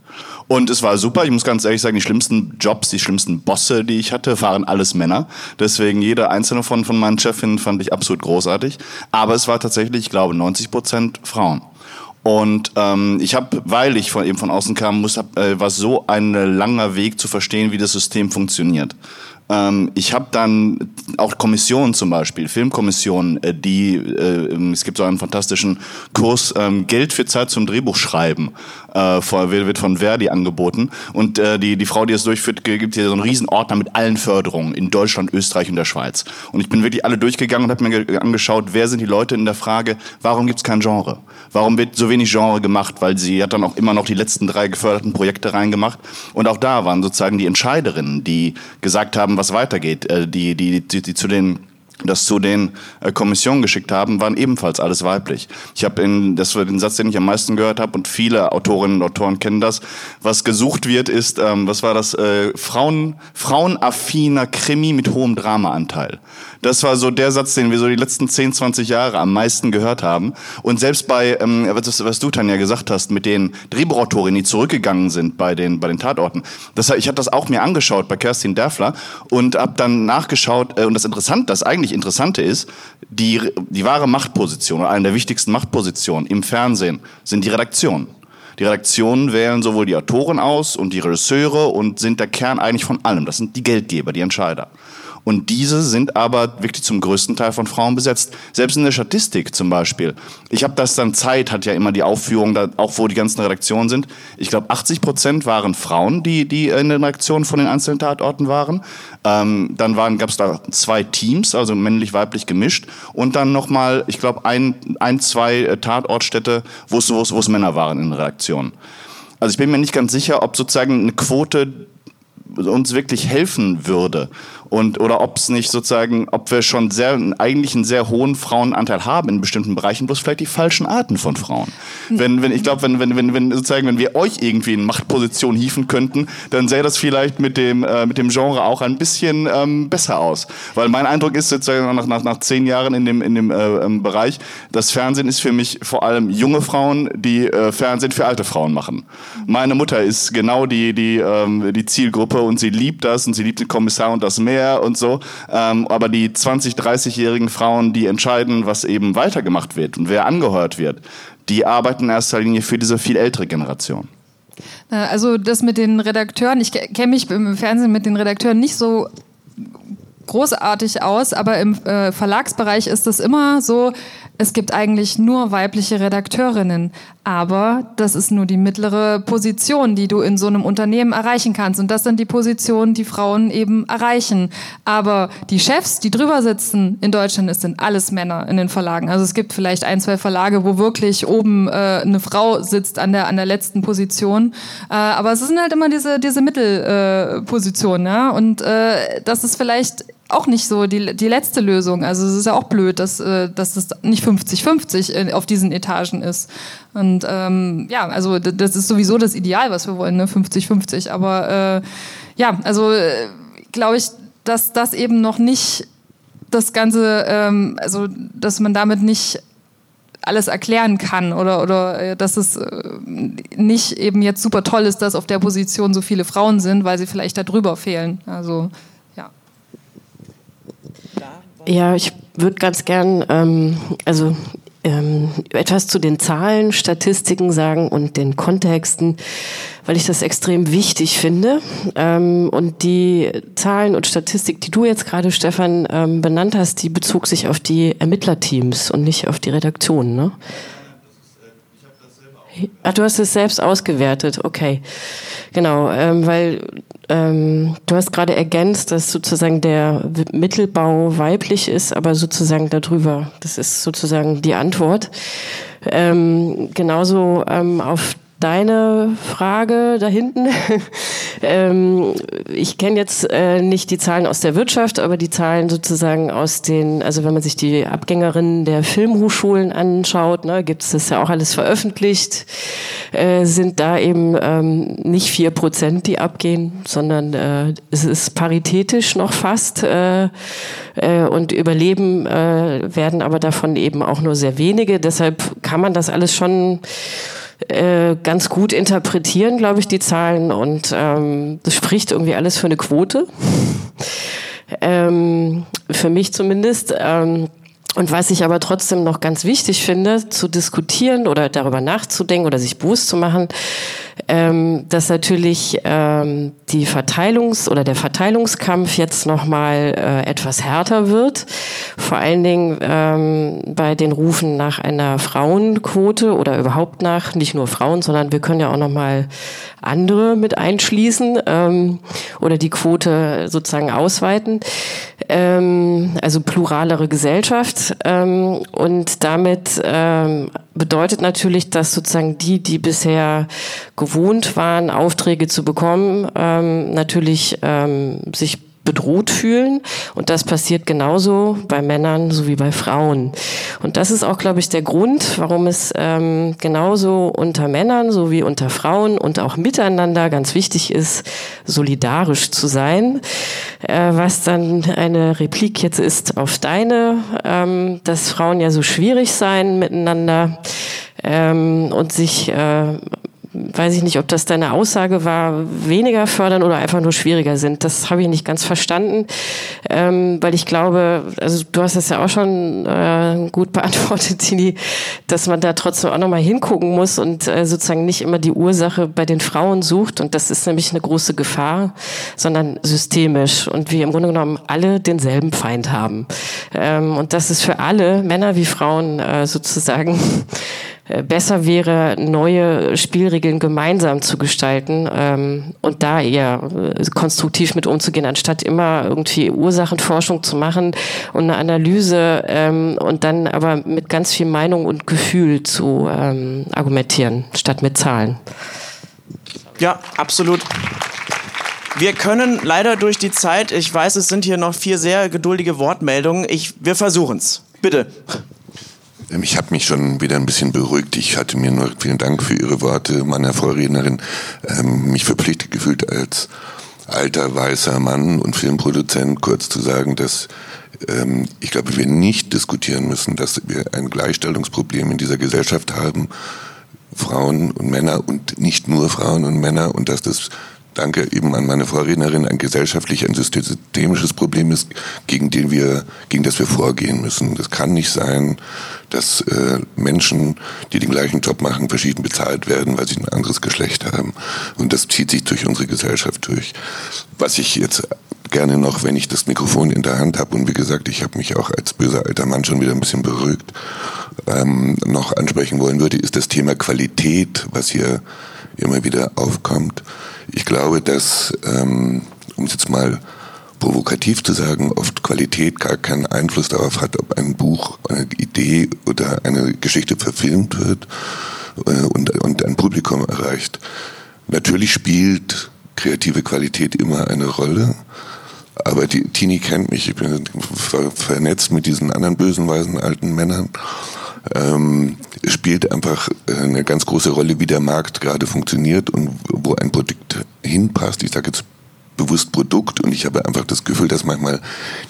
Und es war super. Ich muss ganz ehrlich sagen, die schlimmsten Jobs, die schlimmsten Bosse, die ich hatte, waren alles Männer. Deswegen jeder einzelne von, von meinen Chefinnen fand ich absolut großartig. Aber es war tatsächlich, ich glaube, 90 Prozent Frauen. Und ähm, ich habe, weil ich von, eben von außen kam, muss, hab, äh, war so ein langer Weg zu verstehen, wie das System funktioniert. Ähm, ich habe dann auch Kommissionen zum Beispiel, Filmkommissionen, äh, die, äh, es gibt so einen fantastischen Kurs, ähm, Geld für Zeit zum Drehbuchschreiben, äh, wird von Verdi angeboten. Und äh, die, die Frau, die es durchführt, gibt hier so einen riesen Ordner mit allen Förderungen in Deutschland, Österreich und der Schweiz. Und ich bin wirklich alle durchgegangen und habe mir angeschaut, wer sind die Leute in der Frage, warum gibt es kein Genre? Warum wird so wenig Genre gemacht? Weil sie hat dann auch immer noch die letzten drei geförderten Projekte reingemacht. Und auch da waren sozusagen die Entscheiderinnen, die gesagt haben, was weitergeht, äh, die, die, die, die zu den das zu den äh, Kommissionen geschickt haben, waren ebenfalls alles weiblich. Ich habe in das war den Satz, den ich am meisten gehört habe, und viele Autorinnen und Autoren kennen das. Was gesucht wird, ist, ähm, was war das? Äh, Frauen, frauenaffiner Krimi mit hohem Dramaanteil. Das war so der Satz, den wir so die letzten 10, 20 Jahre am meisten gehört haben. Und selbst bei, ähm, was, was du, Tanja, gesagt hast, mit den Drehbuchautorinnen, die zurückgegangen sind bei den, bei den Tatorten. Das, ich habe das auch mir angeschaut bei Kerstin Derfler und habe dann nachgeschaut. Äh, und das Interessante, das eigentlich Interessante ist, die, die wahre Machtposition, oder eine der wichtigsten Machtpositionen im Fernsehen, sind die Redaktionen. Die Redaktionen wählen sowohl die Autoren aus und die Regisseure und sind der Kern eigentlich von allem. Das sind die Geldgeber, die Entscheider. Und diese sind aber wirklich zum größten Teil von Frauen besetzt. Selbst in der Statistik zum Beispiel. Ich habe das dann Zeit, hat ja immer die Aufführung, da, auch wo die ganzen Redaktionen sind. Ich glaube, 80 Prozent waren Frauen, die, die in den Redaktionen von den einzelnen Tatorten waren. Ähm, dann gab es da zwei Teams, also männlich-weiblich gemischt. Und dann nochmal, ich glaube, ein, ein, zwei äh, Tatortstädte, wo es Männer waren in den Redaktionen. Also ich bin mir nicht ganz sicher, ob sozusagen eine Quote uns wirklich helfen würde. Und, oder ob es nicht sozusagen, ob wir schon sehr, eigentlich einen sehr hohen Frauenanteil haben in bestimmten Bereichen, bloß vielleicht die falschen Arten von Frauen. Wenn, wenn, ich glaube, wenn, wenn, wenn, wenn, sozusagen, wenn wir euch irgendwie in Machtposition hieven könnten, dann sähe das vielleicht mit dem, äh, mit dem Genre auch ein bisschen ähm, besser aus. Weil mein Eindruck ist sozusagen nach, nach, nach zehn Jahren in dem, in dem äh, ähm, Bereich, das Fernsehen ist für mich vor allem junge Frauen, die äh, Fernsehen für alte Frauen machen. Meine Mutter ist genau die, die, ähm, die Zielgruppe und sie liebt das und sie liebt den Kommissar und das Meer und so. Ähm, aber die 20, 30-jährigen Frauen, die entscheiden, was eben weitergemacht wird und wer angehört wird, die arbeiten in erster Linie für diese viel ältere Generation. Also das mit den Redakteuren, ich kenne mich im Fernsehen mit den Redakteuren nicht so großartig aus, aber im äh, Verlagsbereich ist es immer so, es gibt eigentlich nur weibliche Redakteurinnen, aber das ist nur die mittlere Position, die du in so einem Unternehmen erreichen kannst und das sind die Positionen, die Frauen eben erreichen. Aber die Chefs, die drüber sitzen in Deutschland, es sind alles Männer in den Verlagen. Also es gibt vielleicht ein, zwei Verlage, wo wirklich oben äh, eine Frau sitzt an der an der letzten Position, äh, aber es sind halt immer diese diese Mittelpositionen, äh, ja? und äh, das ist vielleicht auch nicht so die, die letzte Lösung. Also es ist ja auch blöd, dass, äh, dass es nicht 50-50 auf diesen Etagen ist. Und ähm, ja, also das ist sowieso das Ideal, was wir wollen, ne? 50-50. Aber äh, ja, also äh, glaube ich, dass das eben noch nicht das Ganze, ähm, also dass man damit nicht alles erklären kann oder, oder äh, dass es nicht eben jetzt super toll ist, dass auf der Position so viele Frauen sind, weil sie vielleicht da drüber fehlen. Also ja. Ich würde ganz gern ähm, also ähm, etwas zu den Zahlen, Statistiken sagen und den Kontexten, weil ich das extrem wichtig finde. Ähm, und die Zahlen und Statistik, die du jetzt gerade, Stefan, ähm, benannt hast, die bezog sich auf die Ermittlerteams und nicht auf die Redaktion, ne? Ach, du hast es selbst ausgewertet, okay. Genau, ähm, weil ähm, du hast gerade ergänzt, dass sozusagen der Mittelbau weiblich ist, aber sozusagen darüber, das ist sozusagen die Antwort. Ähm, genauso ähm, auf deine Frage da hinten. [LAUGHS] ähm, ich kenne jetzt äh, nicht die Zahlen aus der Wirtschaft, aber die Zahlen sozusagen aus den, also wenn man sich die Abgängerinnen der Filmhochschulen anschaut, ne, gibt es das ja auch alles veröffentlicht, äh, sind da eben ähm, nicht vier Prozent, die abgehen, sondern äh, es ist paritätisch noch fast äh, äh, und überleben äh, werden aber davon eben auch nur sehr wenige. Deshalb kann man das alles schon äh, ganz gut interpretieren, glaube ich, die Zahlen. Und ähm, das spricht irgendwie alles für eine Quote. ähm, für mich zumindest. Ähm, und was ich aber trotzdem noch ganz wichtig finde, zu diskutieren oder darüber nachzudenken oder sich bewusst zu machen, ähm, dass natürlich ähm, die Verteilungs- oder der Verteilungskampf jetzt nochmal äh, etwas härter wird. Vor allen Dingen ähm, bei den Rufen nach einer Frauenquote oder überhaupt nach nicht nur Frauen, sondern wir können ja auch nochmal andere mit einschließen ähm, oder die Quote sozusagen ausweiten. Ähm, also pluralere Gesellschaft. Ähm, und damit ähm, bedeutet natürlich, dass sozusagen die, die bisher gewohnt waren, Aufträge zu bekommen, ähm, natürlich ähm, sich bedroht fühlen. Und das passiert genauso bei Männern sowie bei Frauen. Und das ist auch, glaube ich, der Grund, warum es ähm, genauso unter Männern sowie unter Frauen und auch miteinander ganz wichtig ist, solidarisch zu sein. Äh, was dann eine Replik jetzt ist auf deine, ähm, dass Frauen ja so schwierig seien miteinander ähm, und sich äh, weiß ich nicht, ob das deine Aussage war, weniger fördern oder einfach nur schwieriger sind. Das habe ich nicht ganz verstanden, ähm, weil ich glaube, also du hast das ja auch schon äh, gut [LAUGHS] beantwortet, Tini, dass man da trotzdem auch nochmal hingucken muss und äh, sozusagen nicht immer die Ursache bei den Frauen sucht. Und das ist nämlich eine große Gefahr, sondern systemisch. Und wir im Grunde genommen alle denselben Feind haben. Ähm, und das ist für alle, Männer wie Frauen, äh, sozusagen [LAUGHS] besser wäre, neue Spielregeln gemeinsam zu gestalten ähm, und da eher äh, konstruktiv mit umzugehen, anstatt immer irgendwie Ursachenforschung zu machen und eine Analyse ähm, und dann aber mit ganz viel Meinung und Gefühl zu ähm, argumentieren, statt mit Zahlen. Ja, absolut. Wir können leider durch die Zeit, ich weiß, es sind hier noch vier sehr geduldige Wortmeldungen, ich, wir versuchen's. Bitte. Ähm, Ich habe mich schon wieder ein bisschen beruhigt. Ich hatte mir nur vielen Dank für Ihre Worte meiner Vorrednerin ähm, mich verpflichtet gefühlt als alter weißer Mann und Filmproduzent kurz zu sagen, dass ähm, ich glaube, wir nicht diskutieren müssen, dass wir ein Gleichstellungsproblem in dieser Gesellschaft haben, Frauen und Männer und nicht nur Frauen und Männer und dass das danke eben an meine Vorrednerin, ein gesellschaftlich, ein systemisches Problem ist, gegen den wir, gegen das wir vorgehen müssen. Das kann nicht sein, dass äh, Menschen, die den gleichen Job machen, verschieden bezahlt werden, weil sie ein anderes Geschlecht haben. Und das zieht sich durch unsere Gesellschaft durch. Was ich jetzt gerne noch, wenn ich das Mikrofon in der Hand habe und wie gesagt, ich habe mich auch als böser alter Mann schon wieder ein bisschen beruhigt, ähm, noch ansprechen wollen würde, ist das Thema Qualität, was hier immer wieder aufkommt. Ich glaube, dass, ähm, um es jetzt mal provokativ zu sagen, oft Qualität gar keinen Einfluss darauf hat, ob ein Buch, eine Idee oder eine Geschichte verfilmt wird äh, und, und ein Publikum erreicht. Natürlich spielt kreative Qualität immer eine Rolle, aber die Tini kennt mich, ich bin ver vernetzt mit diesen anderen bösen, weisen alten Männern. Ähm, spielt einfach äh, eine ganz große Rolle, wie der Markt gerade funktioniert und wo ein Produkt hinpasst. Ich sage jetzt bewusst Produkt und ich habe einfach das Gefühl, dass manchmal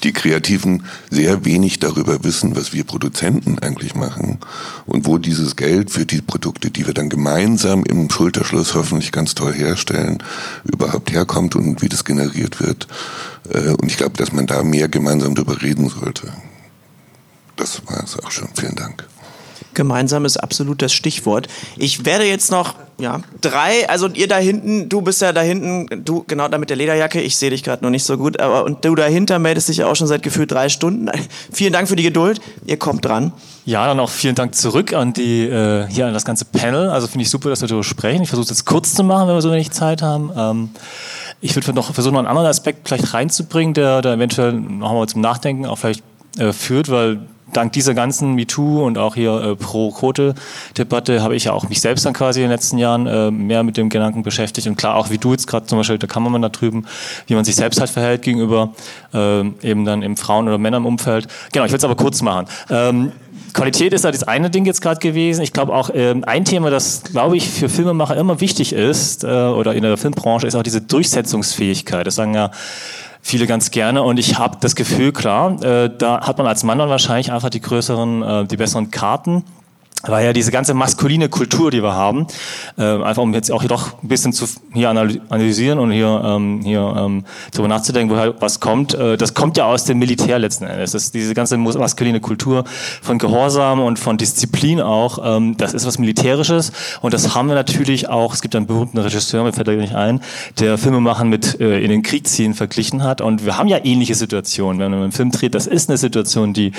die Kreativen sehr wenig darüber wissen, was wir Produzenten eigentlich machen und wo dieses Geld für die Produkte, die wir dann gemeinsam im Schulterschluss hoffentlich ganz toll herstellen, überhaupt herkommt und wie das generiert wird. Äh, Und ich glaube, dass man da mehr gemeinsam darüber reden sollte. Das war es auch schon. Vielen Dank. Gemeinsam ist absolut das Stichwort. Ich werde jetzt noch, ja, drei, also ihr da hinten, du bist ja da hinten, du genau da mit der Lederjacke, ich sehe dich gerade noch nicht so gut, aber und du dahinter meldest dich ja auch schon seit gefühlt drei Stunden. [LAUGHS] Vielen Dank für die Geduld, ihr kommt dran. Ja, dann auch vielen Dank zurück an die äh, hier an das ganze Panel. Also finde ich super, dass wir darüber sprechen. Ich versuche es jetzt kurz zu machen, wenn wir so wenig Zeit haben. Ähm, ich würde noch versuchen, noch einen anderen Aspekt vielleicht reinzubringen, der da eventuell noch mal zum Nachdenken auch vielleicht äh, führt, weil dank dieser ganzen MeToo und auch hier äh, Pro-Quote-Debatte habe ich ja auch mich selbst dann quasi in den letzten Jahren äh, mehr mit dem Gedanken beschäftigt und klar auch wie du jetzt gerade zum Beispiel der Kameramann da drüben, wie man sich selbst halt verhält gegenüber äh, eben dann im Frauen- oder Männern-Umfeld. Genau, ich will es aber kurz machen. Ähm, Qualität ist ja das eine Ding jetzt gerade gewesen. Ich glaube auch ähm, ein Thema, das glaube ich für Filmemacher immer wichtig ist äh, oder in der Filmbranche ist auch diese Durchsetzungsfähigkeit. Das sagen ja viele ganz gerne und ich habe das Gefühl, klar, äh, da hat man als Mann dann wahrscheinlich einfach die größeren, äh, die besseren Karten. Weil ja diese ganze maskuline Kultur, die wir haben, äh, einfach um jetzt auch hier doch ein bisschen zu hier analysieren und hier ähm, hier ähm, darüber nachzudenken, woher was kommt, äh, das kommt ja aus dem Militär letzten Endes. Das ist diese ganze maskuline Kultur von Gehorsam und von Disziplin auch, ähm, das ist was Militärisches und das haben wir natürlich auch. Es gibt einen berühmten Regisseur, mir fällt er nicht ein, der Filme machen mit äh, in den Krieg ziehen verglichen hat und wir haben ja ähnliche Situationen, wenn man einen Film dreht. Das ist eine Situation, die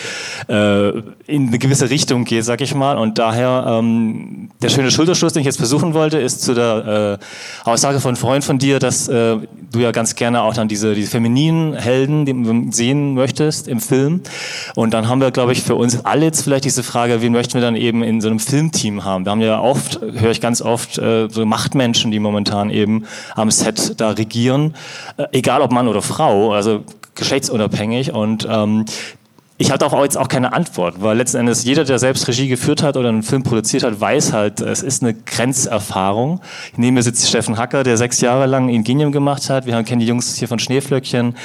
äh, in eine gewisse Richtung geht, sag ich mal und daher ähm, der schöne Schulterschluss, den ich jetzt versuchen wollte, ist zu der äh, Aussage von Freund von dir, dass äh, du ja ganz gerne auch dann diese, diese femininen Helden die sehen möchtest im Film. Und dann haben wir, glaube ich, für uns alle jetzt vielleicht diese Frage, wen möchten wir dann eben in so einem Filmteam haben? Wir haben ja oft, höre ich ganz oft, äh, so Machtmenschen, die momentan eben am Set da regieren, äh, egal ob Mann oder Frau, also geschlechtsunabhängig. Und ähm, ich hatte auch jetzt auch keine Antwort, weil letzten Endes jeder, der selbst Regie geführt hat oder einen Film produziert hat, weiß halt, es ist eine Grenzerfahrung. Neben mir sitzt Steffen Hacker, der sechs Jahre lang Ingenium gemacht hat. Wir kennen die Jungs hier von Schneeflöckchen,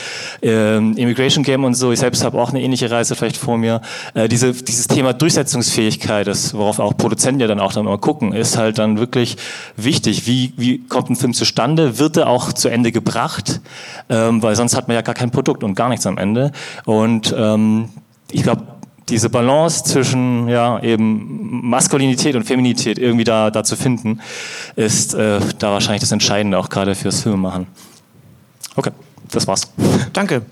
ähm, Immigration Game und so. Ich selbst habe auch eine ähnliche Reise vielleicht vor mir. Äh, diese, dieses Thema Durchsetzungsfähigkeit, das, worauf auch Produzenten ja dann auch dann mal gucken, ist halt dann wirklich wichtig. Wie, wie kommt ein Film zustande? Wird er auch zu Ende gebracht? Ähm, weil sonst hat man ja gar kein Produkt und gar nichts am Ende. Und ähm, ich glaube, diese Balance zwischen ja eben Maskulinität und Feminität irgendwie da, da zu finden, ist äh, da wahrscheinlich das Entscheidende auch gerade fürs Filmemachen. Okay, das war's. Danke.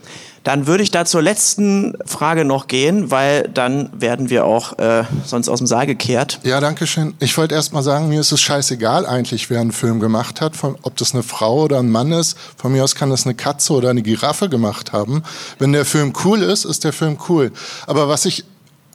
Dann würde ich da zur letzten Frage noch gehen, weil dann werden wir auch äh, sonst aus dem Saal gekehrt. Ja, danke schön. Ich wollte erst mal sagen, mir ist es scheißegal eigentlich, wer einen Film gemacht hat, von, ob das eine Frau oder ein Mann ist. Von mir aus kann das eine Katze oder eine Giraffe gemacht haben. Wenn der Film cool ist, ist der Film cool. Aber was ich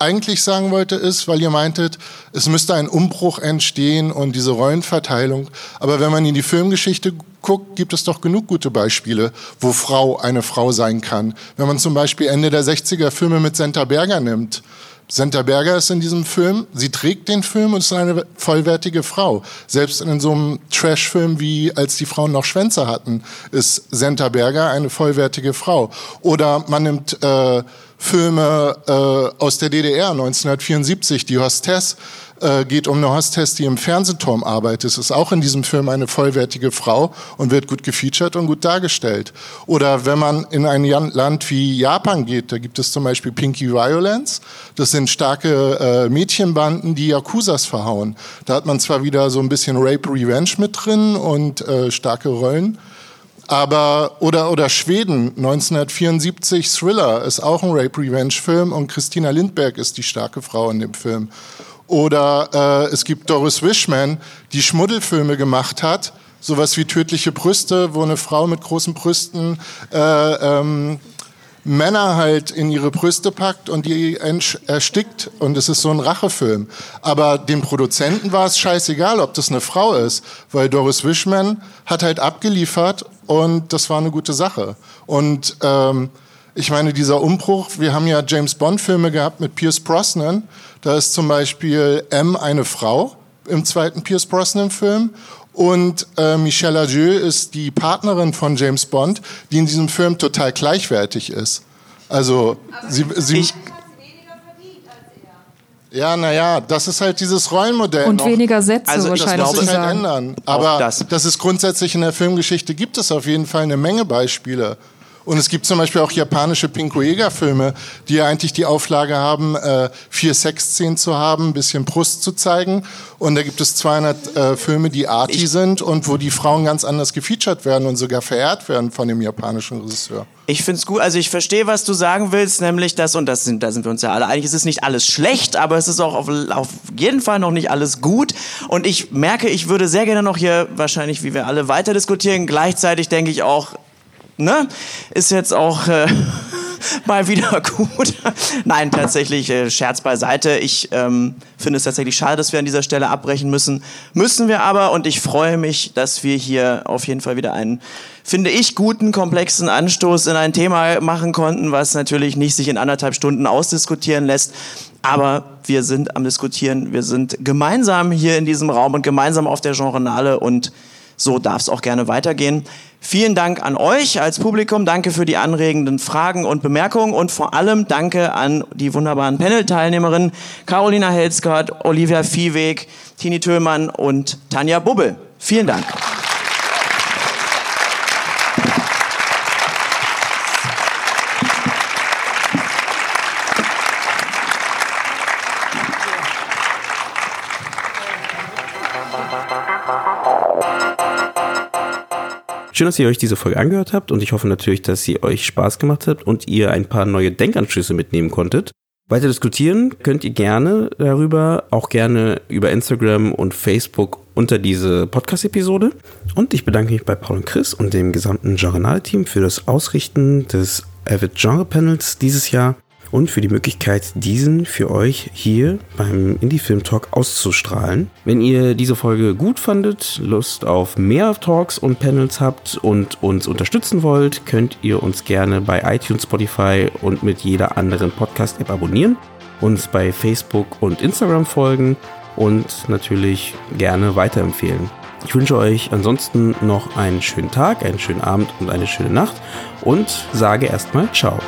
eigentlich sagen wollte, ist, weil ihr meintet, es müsste ein Umbruch entstehen und diese Rollenverteilung. Aber wenn man in die Filmgeschichte guckt, gibt es doch genug gute Beispiele, wo Frau eine Frau sein kann. Wenn man zum Beispiel Ende der 60er Filme mit Senta Berger nimmt. Senta Berger ist in diesem Film, sie trägt den Film und ist eine vollwertige Frau. Selbst in so einem Trash-Film wie Als die Frauen noch Schwänze hatten, ist Senta Berger eine vollwertige Frau. Oder man nimmt äh, Filme äh, aus der DDR 1974, die Hostess, äh, geht um eine Hostess, die im Fernsehturm arbeitet. Ist auch in diesem Film eine vollwertige Frau und wird gut gefeatured und gut dargestellt. Oder wenn man in ein Land wie Japan geht, da gibt es zum Beispiel Pinky Violence. Das sind starke äh, Mädchenbanden, die Yakuzas verhauen. Da hat man zwar wieder so ein bisschen Rape Revenge mit drin und äh, starke Rollen. Aber, oder, oder Schweden, 1974, Thriller ist auch ein Rape-Revenge-Film und Christina Lindberg ist die starke Frau in dem Film. Oder äh, es gibt Doris Wishman, die Schmuddelfilme gemacht hat, sowas wie Tödliche Brüste, wo eine Frau mit großen Brüsten äh, ähm, Männer halt in ihre Brüste packt und die erstickt und es ist so ein Rachefilm. Aber dem Produzenten war es scheißegal, ob das eine Frau ist, weil Doris Wishman hat halt abgeliefert und das war eine gute Sache. Und ähm, ich meine, dieser Umbruch, wir haben ja James Bond-Filme gehabt mit Pierce Brosnan, da ist zum Beispiel M eine Frau im zweiten Pierce Brosnan-Film und äh, Michelle Adieu ist die Partnerin von James Bond, die in diesem Film total gleichwertig ist. Also sie, sie ja, naja, das ist halt dieses Rollenmodell. Und noch. weniger Sätze also, wahrscheinlich. Das muss sich halt ändern. Aber das. das ist grundsätzlich in der Filmgeschichte gibt es auf jeden Fall eine Menge Beispiele. Und es gibt zum Beispiel auch japanische Pinko-Jäger-Filme, die eigentlich die Auflage haben, äh, vier Sexszenen zu haben, ein bisschen Brust zu zeigen. Und da gibt es 200 äh, Filme, die arty sind und wo die Frauen ganz anders gefeatured werden und sogar verehrt werden von dem japanischen Regisseur. Ich finde es gut, also ich verstehe, was du sagen willst, nämlich das, und das sind, da sind wir uns ja alle einig, es ist nicht alles schlecht, aber es ist auch auf, auf jeden Fall noch nicht alles gut. Und ich merke, ich würde sehr gerne noch hier wahrscheinlich, wie wir alle, weiter diskutieren. Gleichzeitig denke ich auch, ne, ist jetzt auch äh, [LAUGHS] mal wieder gut. Nein, tatsächlich, äh, Scherz beiseite. Ich ähm, finde es tatsächlich schade, dass wir an dieser Stelle abbrechen müssen. Müssen wir aber und ich freue mich, dass wir hier auf jeden Fall wieder einen, finde ich, guten, komplexen Anstoß in ein Thema machen konnten, was natürlich nicht sich in anderthalb Stunden ausdiskutieren lässt. Aber wir sind am Diskutieren, wir sind gemeinsam hier in diesem Raum und gemeinsam auf der Genrenale und so darf es auch gerne weitergehen. Vielen Dank an euch als Publikum. Danke für die anregenden Fragen und Bemerkungen und vor allem danke an die wunderbaren Panel-Teilnehmerinnen Carolina Helskart, Olivia Viehweg, Tini Töllmann und Tanja Bubbel. Vielen Dank. Schön, dass ihr euch diese Folge angehört habt und ich hoffe natürlich, dass sie euch Spaß gemacht hat und ihr ein paar neue Denkanschlüsse mitnehmen konntet. Weiter diskutieren könnt ihr gerne darüber, auch gerne über Instagram und Facebook unter diese Podcast-Episode. Und ich bedanke mich bei Paul und Chris und dem gesamten Journal-Team für das Ausrichten des Avid Genre Panels dieses Jahr und für die Möglichkeit, diesen für euch hier beim Indie Film Talk auszustrahlen. Wenn ihr diese Folge gut fandet, Lust auf mehr Talks und Panels habt und uns unterstützen wollt, könnt ihr uns gerne bei iTunes, Spotify und mit jeder anderen Podcast-App abonnieren, uns bei Facebook und Instagram folgen und natürlich gerne weiterempfehlen. Ich wünsche euch ansonsten noch einen schönen Tag, einen schönen Abend und eine schöne Nacht und sage erstmal Ciao.